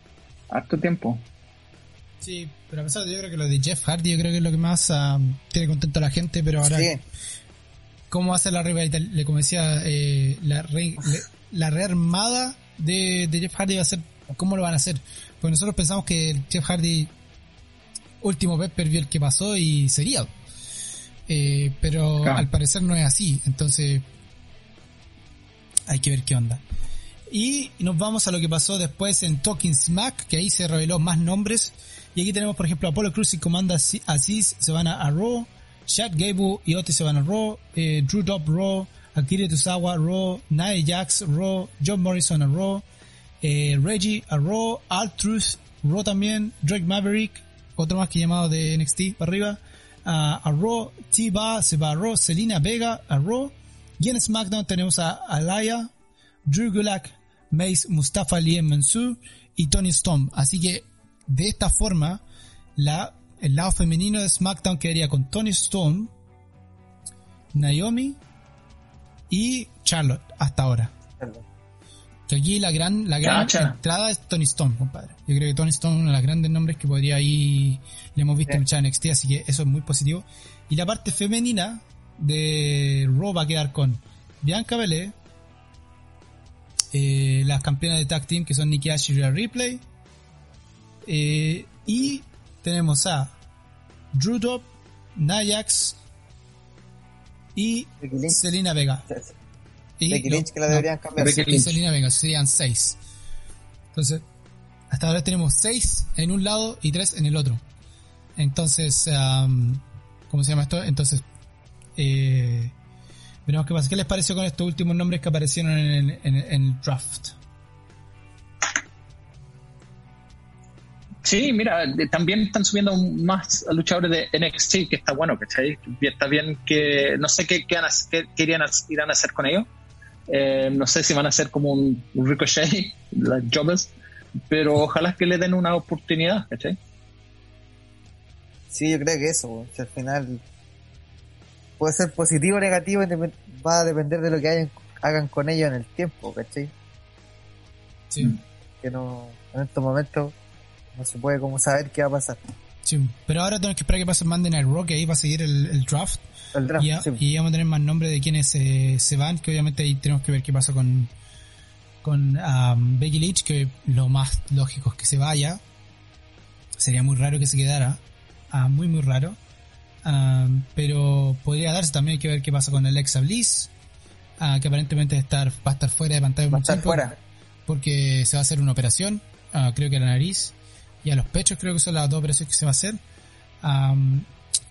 harto tiempo. Sí, pero a pesar de yo creo que lo de Jeff Hardy, yo creo que es lo que más uh, tiene contento a la gente, pero ahora, sí. ¿cómo hace la rivalidad? Le como decía, eh, la, re, la rearmada de, de, Jeff Hardy va a ser cómo lo van a hacer. Porque nosotros pensamos que el Jeff Hardy último pay per view el que pasó y sería. Eh, pero Claro. al parecer no es así. Entonces hay que ver qué onda. Y nos vamos a lo que pasó después en Talking Smack, que ahí se reveló más nombres. Y aquí tenemos, por ejemplo, Apollo Cruz y Comanda Aziz se van a, a Raw, Chad Gable y Otis se van a Raw, eh, Drew Dobb Raw, Akira Tozawa Raw, Nia Jax Raw, John Morrison a Raw, eh, Reggie a Raw, Truth Raw también, Drake Maverick, otro más que llamado de NXT para arriba, a, a Raw, T-Ba se va a Raw, Vega a Raw, y en SmackDown tenemos a Alaya, Drew Gulak, Mace Mustafa Ali Mansour y Tony Storm. Así que de esta forma, la, el lado femenino de SmackDown quedaría con Tony Storm, Naomi y Charlotte hasta ahora. Que aquí la gran, la gran entrada es Tony Storm, compadre. Yo creo que Tony Storm es uno de los grandes nombres que podría ir, le hemos visto Sí. luchar en NXT, así que eso es muy positivo. Y la parte femenina de Raw va a quedar con Bianca Belair, eh, las campeonas de tag team que son Nikki Ash y Rhea Ripley, eh, y tenemos a Drew Dobb, Najax y. Selena Vega. Y Becky Lynch que la no, deberían cambiar. Becky serían seis. Entonces, hasta ahora tenemos seis en un lado y tres en el otro. Entonces, am, ¿cómo se llama esto? Entonces, eh, veremos qué pasa. ¿Qué les pareció con estos últimos nombres que aparecieron en el, en el- en el draft? Sí, mira, también están subiendo más luchadores de NXT, que está bueno, ¿cachai? Está bien que no sé qué, qué, van a- qué- qué irían a- irán a hacer con ellos. Eh, no sé si van a hacer como un, un ricochet, las jobbers, pero ojalá que le den una oportunidad, ¿cachai? Sí, yo creo que eso, weón, que al final puede ser positivo o negativo, va a depender de lo que hayan- hagan con ellos en el tiempo, ¿cachai? Sí. Que no, en estos momentos no se puede como saber qué va a pasar. sí. Pero ahora tenemos que esperar que pase Monday Night Raw, que ahí va a seguir el, el draft. Draft, Y, ya- sí. y vamos a tener más nombres de quienes eh, se van, que obviamente ahí tenemos que ver qué pasa con, con am, Becky Lynch, que lo más lógico es que se vaya. Sería muy raro que se quedara. Ah, muy, muy raro. Am, pero podría darse también, hay que ver qué pasa con Alexa Bliss, ah, que aparentemente estar, va a estar fuera de pantalla va a estar tiempo, fuera. porque se va a hacer una operación, ah, creo que a la nariz y a los pechos, creo que son las dos operaciones que se va a hacer.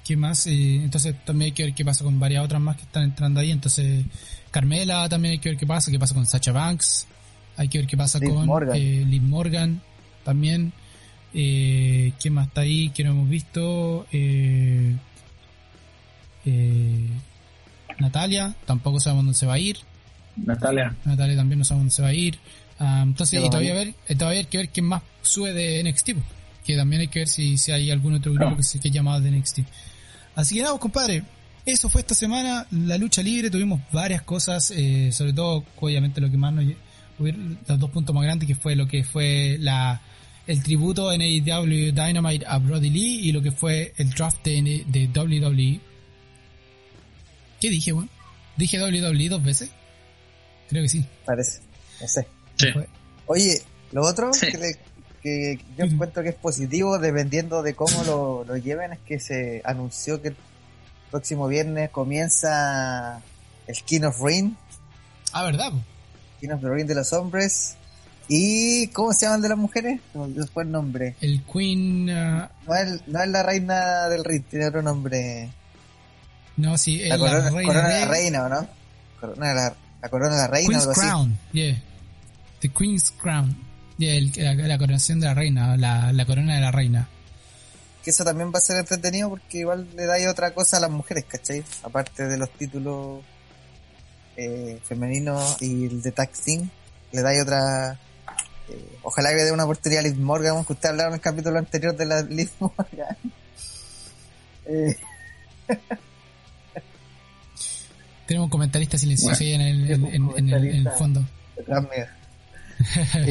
¿Qué más? Eh, entonces también hay que ver qué pasa con varias otras más que están entrando ahí. Entonces, Carmela también hay que ver qué pasa, qué pasa con Sacha Banks, hay que ver qué pasa con Morgan. eh, Liv Morgan también. Eh, ¿Quién más está ahí que no hemos visto? Eh, eh, Natalia, tampoco sabemos dónde se va a ir. Natalia. Natalia también no sabemos dónde se va a ir. Ah, entonces, y todavía, ver, todavía hay que ver quién más sube de NXT. Que también hay que ver si, si hay algún otro grupo Ah. que se que llamado de NXT. Así que nada, pues, compadre. Eso fue esta semana, la lucha libre. Tuvimos varias cosas, eh, sobre todo, obviamente, lo que más nos. Los dos puntos más grandes, que fue lo que fue la el tributo en AEW Dynamite a Brody Lee y lo que fue el draft de, WWE. ¿Qué dije, weón? ¿Dije WWE dos veces? Creo que sí. Parece, no sé. Sí. Oye, lo otro Sí. que, le- que yo encuentro que es positivo dependiendo de cómo lo, lo lleven es que se anunció que el próximo viernes comienza el King of Rain, Ah, ¿verdad? King of the Ring de los hombres y ¿cómo se llaman de las mujeres? Olvidó después el nombre. El Queen. ah, No es, no es la reina del ring, tiene otro nombre. no, sí, La es corona, la reina corona de la reina, ¿o no? Corona de la, la corona de la reina, Queen's algo así. Crown, yeah. The Queen's Crown. El- la, la coronación de la reina, la, la corona de la reina. Que eso también va a ser entretenido porque igual le da otra cosa a las mujeres, ¿cachai? Aparte de los títulos eh, femeninos y el de tag team, le da otra... eh, ojalá que le dé una oportunidad a Liv Morgan, que usted hablaba en el capítulo anterior de la Liv Morgan. Eh, Tenemos un comentarista silencioso ahí en el, en, el, fondo. mío.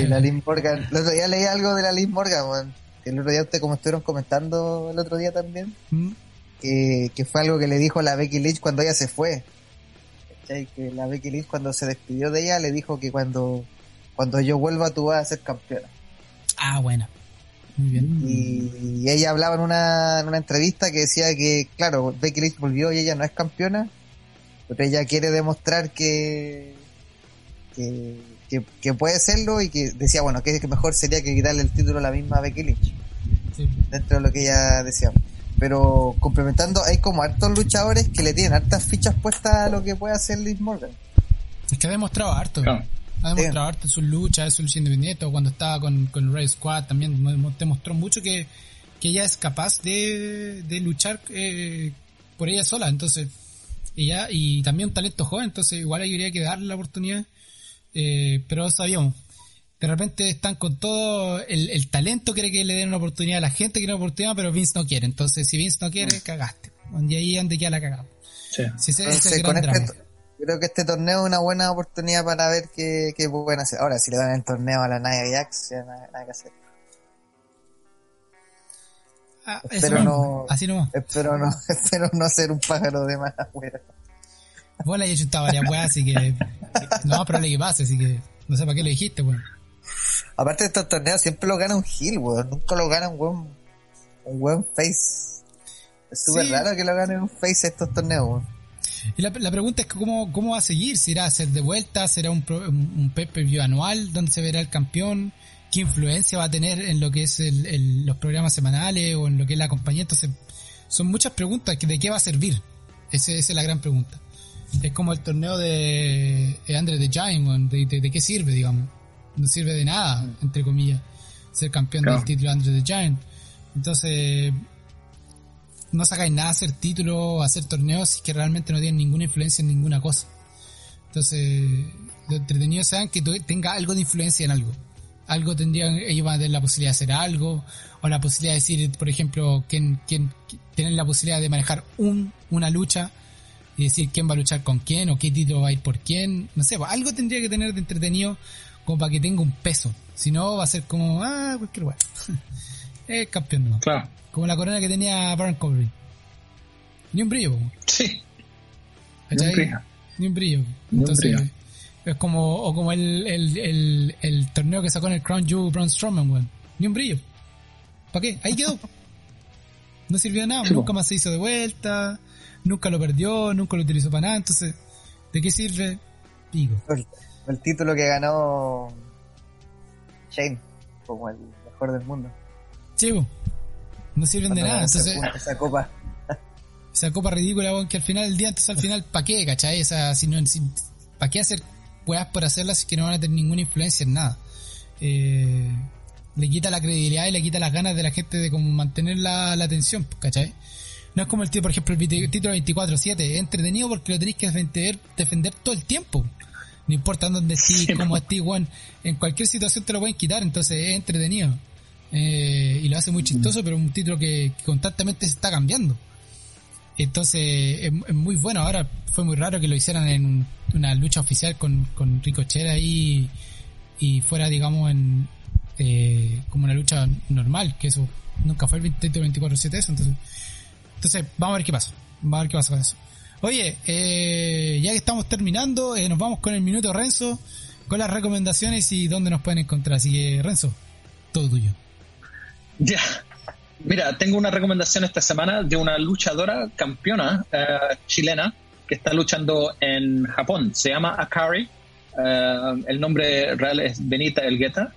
La Liv Morgan. El otro día leí algo de la Liv Morgan, weón. El otro día usted como estuvieron comentando el otro día también, Mm, que, que fue algo que le dijo la Becky Lynch cuando ella se fue. ¿Cachai? Que la Becky Lynch cuando se despidió de ella le dijo que cuando, cuando yo vuelva tú vas a ser campeona. Ah, bueno. Muy bien. Y, ella hablaba en una, en una entrevista que decía que, claro, Becky Lynch volvió y ella no es campeona, pero ella quiere demostrar que, que, que, puede serlo y que decía, bueno, que, que mejor sería que quitarle el título a la misma Becky Lynch. Dentro de lo que ella decía. Pero complementando, hay como hartos luchadores que le tienen hartas fichas puestas a lo que puede hacer Liz Morgan. Es que ha demostrado harto. Ha demostrado harto sus luchas, su lucha independiente. Cuando estaba con, con Ray Squad también demostró mucho que, que ella es capaz de, de luchar eh, por ella sola. Entonces, ella, y también un talento joven, entonces igual habría que darle la oportunidad. Eh, pero sabíamos, de repente están con todo el, talento, quiere que le den una oportunidad a la gente, quiere una oportunidad, pero Vince no quiere. Entonces, si Vince no quiere, mm. cagaste. Y ahí donde ya la cagamos. Sí. Este creo que este torneo es una buena oportunidad para ver qué, qué pueden hacer. Ahora, si le dan el torneo a la Nia Jax, ya nada, nada que hacer. Ah, espero no, así no. Espero no, espero no ser un pájaro de mala fuera. Vos le has chutado varias weas, así que no pero le que pase, así que no sé para qué lo dijiste, weón. Aparte de estos torneos siempre lo gana un heel, weón. Nunca lo gana un buen, un buen face. Es súper raro que lo gane un face estos torneos, weón. Y la, pregunta es cómo, cómo va a seguir, si irá a ser de vuelta, será un, un, pay-per-view anual donde se verá el campeón, qué influencia va a tener en lo que es el, los programas semanales o en lo que es la compañía. Entonces, son muchas preguntas de qué va a servir. esa es la gran pregunta. Es como el torneo de Andre the Giant, de, de, qué sirve, digamos no sirve de nada, mm. entre comillas, ser campeón del título Andre the Giant. Entonces, no sacáis nada a hacer título, hacer torneos, que realmente no tienen ninguna influencia en ninguna cosa. Entonces, lo entretenido sean que tenga algo de influencia en algo. Algo tendrían, ellos van a tener la posibilidad de hacer algo, o la posibilidad de decir, por ejemplo, quién, quién, tener la posibilidad de manejar un, una lucha y decir quién va a luchar con quién, o qué título va a ir por quién, no sé, algo tendría que tener de entretenido como para que tenga un peso. Si no, va a ser como, ah, cualquier weá. es campeón, ¿no? Claro. Como la corona que tenía Baron Corbin. Ni un brillo, Sí. Ni un brillo. Ni un brillo. Entonces, es como, o como el, el, el, el, torneo que sacó en el Crown Jewel Braun Strowman, weón. Ni un brillo. ¿Para qué? Ahí quedó. No sirvió de nada, nunca más se hizo de vuelta, nunca lo perdió, nunca lo utilizó para nada, entonces, ¿de qué sirve? Pico el título que ganó Shane como el mejor del mundo. Chivo, no sirven de nada. Entonces, esa copa. Esa copa ridícula, que al final del día, entonces al final, ¿para qué, cachai? Esa, si no, ¿Para qué hacer weas por hacerlas si que no van a tener ninguna influencia en nada? Eh, le quita la credibilidad y le quita las ganas de la gente de como mantener la, la atención, ¿cachai? No es como el título, por ejemplo, el título 24-7, es entretenido porque lo tenéis que defender, defender todo el tiempo. No importa dónde estés, cómo estés, en cualquier situación te lo pueden quitar, entonces es entretenido. Eh, y lo hace muy chistoso, pero es un título que, constantemente se está cambiando. Entonces es, muy bueno. Ahora fue muy raro que lo hicieran en una lucha oficial con, con Ricochet ahí y fuera, digamos, en eh, como una lucha normal, que eso nunca fue el título 24-7 eso. Entonces, entonces, vamos a ver qué pasa. Vamos a ver qué pasa con eso. Oye, eh, ya que estamos terminando, eh, nos vamos con el minuto Renzo, con las recomendaciones y dónde nos pueden encontrar. Así que, Renzo, todo tuyo. Ya. Mira, tengo una recomendación esta semana de una luchadora campeona eh, chilena que está luchando en Japón. Se llama Akari. el nombre real es Benita Elgueta.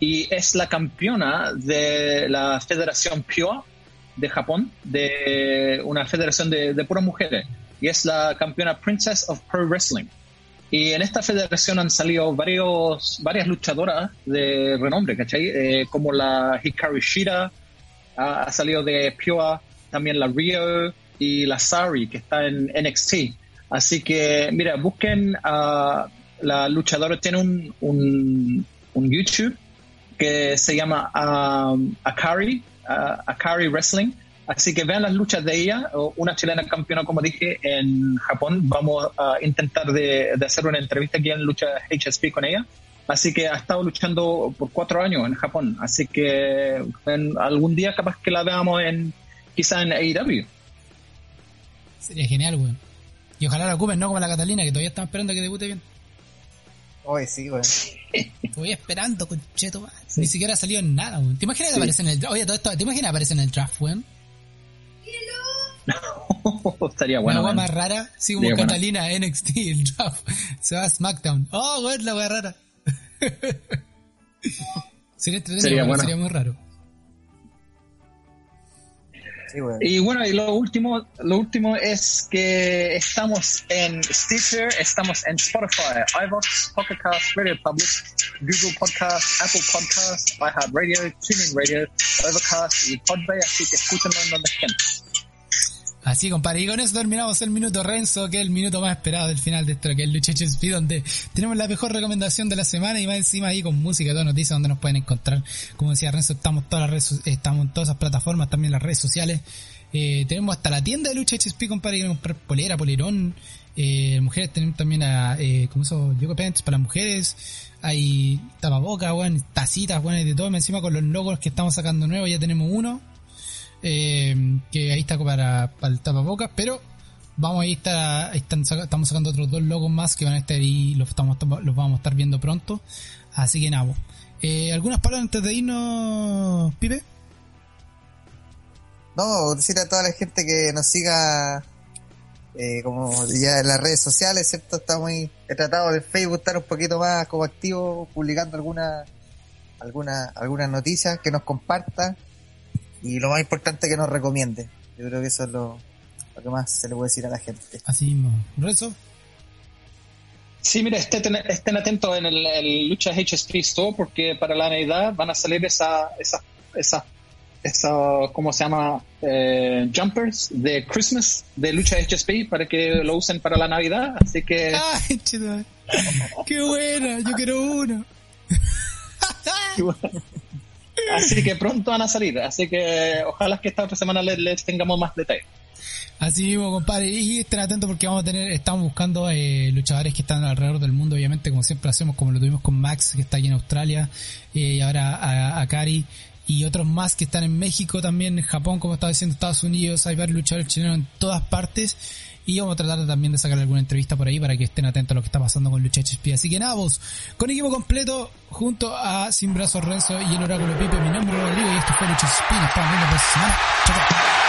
Y es la campeona de la Federación Pure de Japón, de una federación de, puras mujeres y es la campeona Princess of Pro Wrestling. Y en esta federación han salido varios, varias luchadoras de renombre, ¿cachai? Eh, como la Hikaru Shida, ha, salido de Pure, también la Rio y la Sari, que está en NXT. Así que, mira, busquen a la luchadora, tiene un, un, un YouTube que se llama um, Akari, uh, Akari Wrestling Así que vean las luchas de ella, una chilena campeona, como dije, en Japón. Vamos a intentar de, hacer una entrevista aquí en Lucha HSP con ella. Así que ha estado luchando por cuatro años en Japón. Así que algún día capaz que la veamos en quizá en AEW. Sería genial, güey. Y ojalá la ocupen, no como la Catalina, que todavía están esperando a que debute bien. Oye, sí, weón. Estoy esperando, concheto. man. Ni siquiera ha salido en nada, weón. ¿Te imaginas que aparece en el draft? Oye, todo esto, ¿te imaginas que aparece en el draft, weón? Estaría bueno. Una weá más rara, sí, como bueno. Catalina, NXT, el draft. Se va a SmackDown. Oh, weón, la weá rara. sería entretenido, Sería bueno. sería muy raro. Y bueno, y lo último, lo último es que estamos en Stitcher, estamos en Spotify, iVoox, Pocket Cast, Radio Public, Google Podcast, Apple Podcast, iHeartRadio, TuneIn Radio, Overcast y Podbay, así que escúchenos donde estén. Así, compadre. Y con eso terminamos el minuto Renzo, que es el minuto más esperado del final de esto, que es Lucha HSP, donde tenemos la mejor recomendación de la semana y más encima ahí con música todas noticias donde nos pueden encontrar. Como decía Renzo, estamos, todas las redes, estamos en todas esas plataformas, también las redes sociales. Eh, tenemos hasta la tienda de Lucha HSP, compadre, que comprar polera, polerón. Eh, mujeres tenemos también a, eh, como eso, yoga pants para las mujeres. Hay tapabocas, weón, tacitas, weón, de todo. Encima con los logos que estamos sacando nuevos, ya tenemos uno eh, que ahí está para, para el tapabocas, pero vamos a estar, estamos sacando otros dos logos más que van a estar ahí, los, estamos, los vamos a estar viendo pronto. Así que nada, eh, ¿algunas palabras antes de irnos, Pipe? No, decir a toda la gente que nos siga eh, como ya en las redes sociales, ¿cierto? Estamos ahí, he tratado de Facebook estar un poquito más como activo, publicando alguna, alguna, algunas noticias, que nos comparta y lo más importante que nos recomiende. Yo creo que eso es lo, lo que más se le puede decir a la gente. Así mismo. ¿Rezo? Sí, mira, estén, estén atentos en el, el Lucha HSP Store porque para la Navidad van a salir esa, esa, esa, esa ¿cómo se llama? Eh, jumpers de Christmas de Lucha HSP para que lo usen para la Navidad. Así que ¡Ay, chido! ¡Qué buena! Yo quiero uno. Así que pronto van a salir, así que ojalá que esta otra semana les, tengamos más detalles. Así mismo, compadre. Y estén atentos porque vamos a tener, estamos buscando eh, luchadores que están alrededor del mundo, obviamente, como siempre hacemos, como lo tuvimos con Max, que está aquí en Australia, eh, y ahora a, a Cari, y otros más que están en México también, en Japón, como estaba diciendo, Estados Unidos, hay varios luchadores chilenos en todas partes. Y vamos a tratar también de sacar alguna entrevista por ahí para que estén atentos a lo que está pasando con Lucha HSP. Así que nada, vos, con equipo completo, junto a Sin Brazos Renzo y el Oráculo Pipe, mi nombre es Rodrigo y esto fue Lucha HSP. Nos estamos viendo por semana. Chao.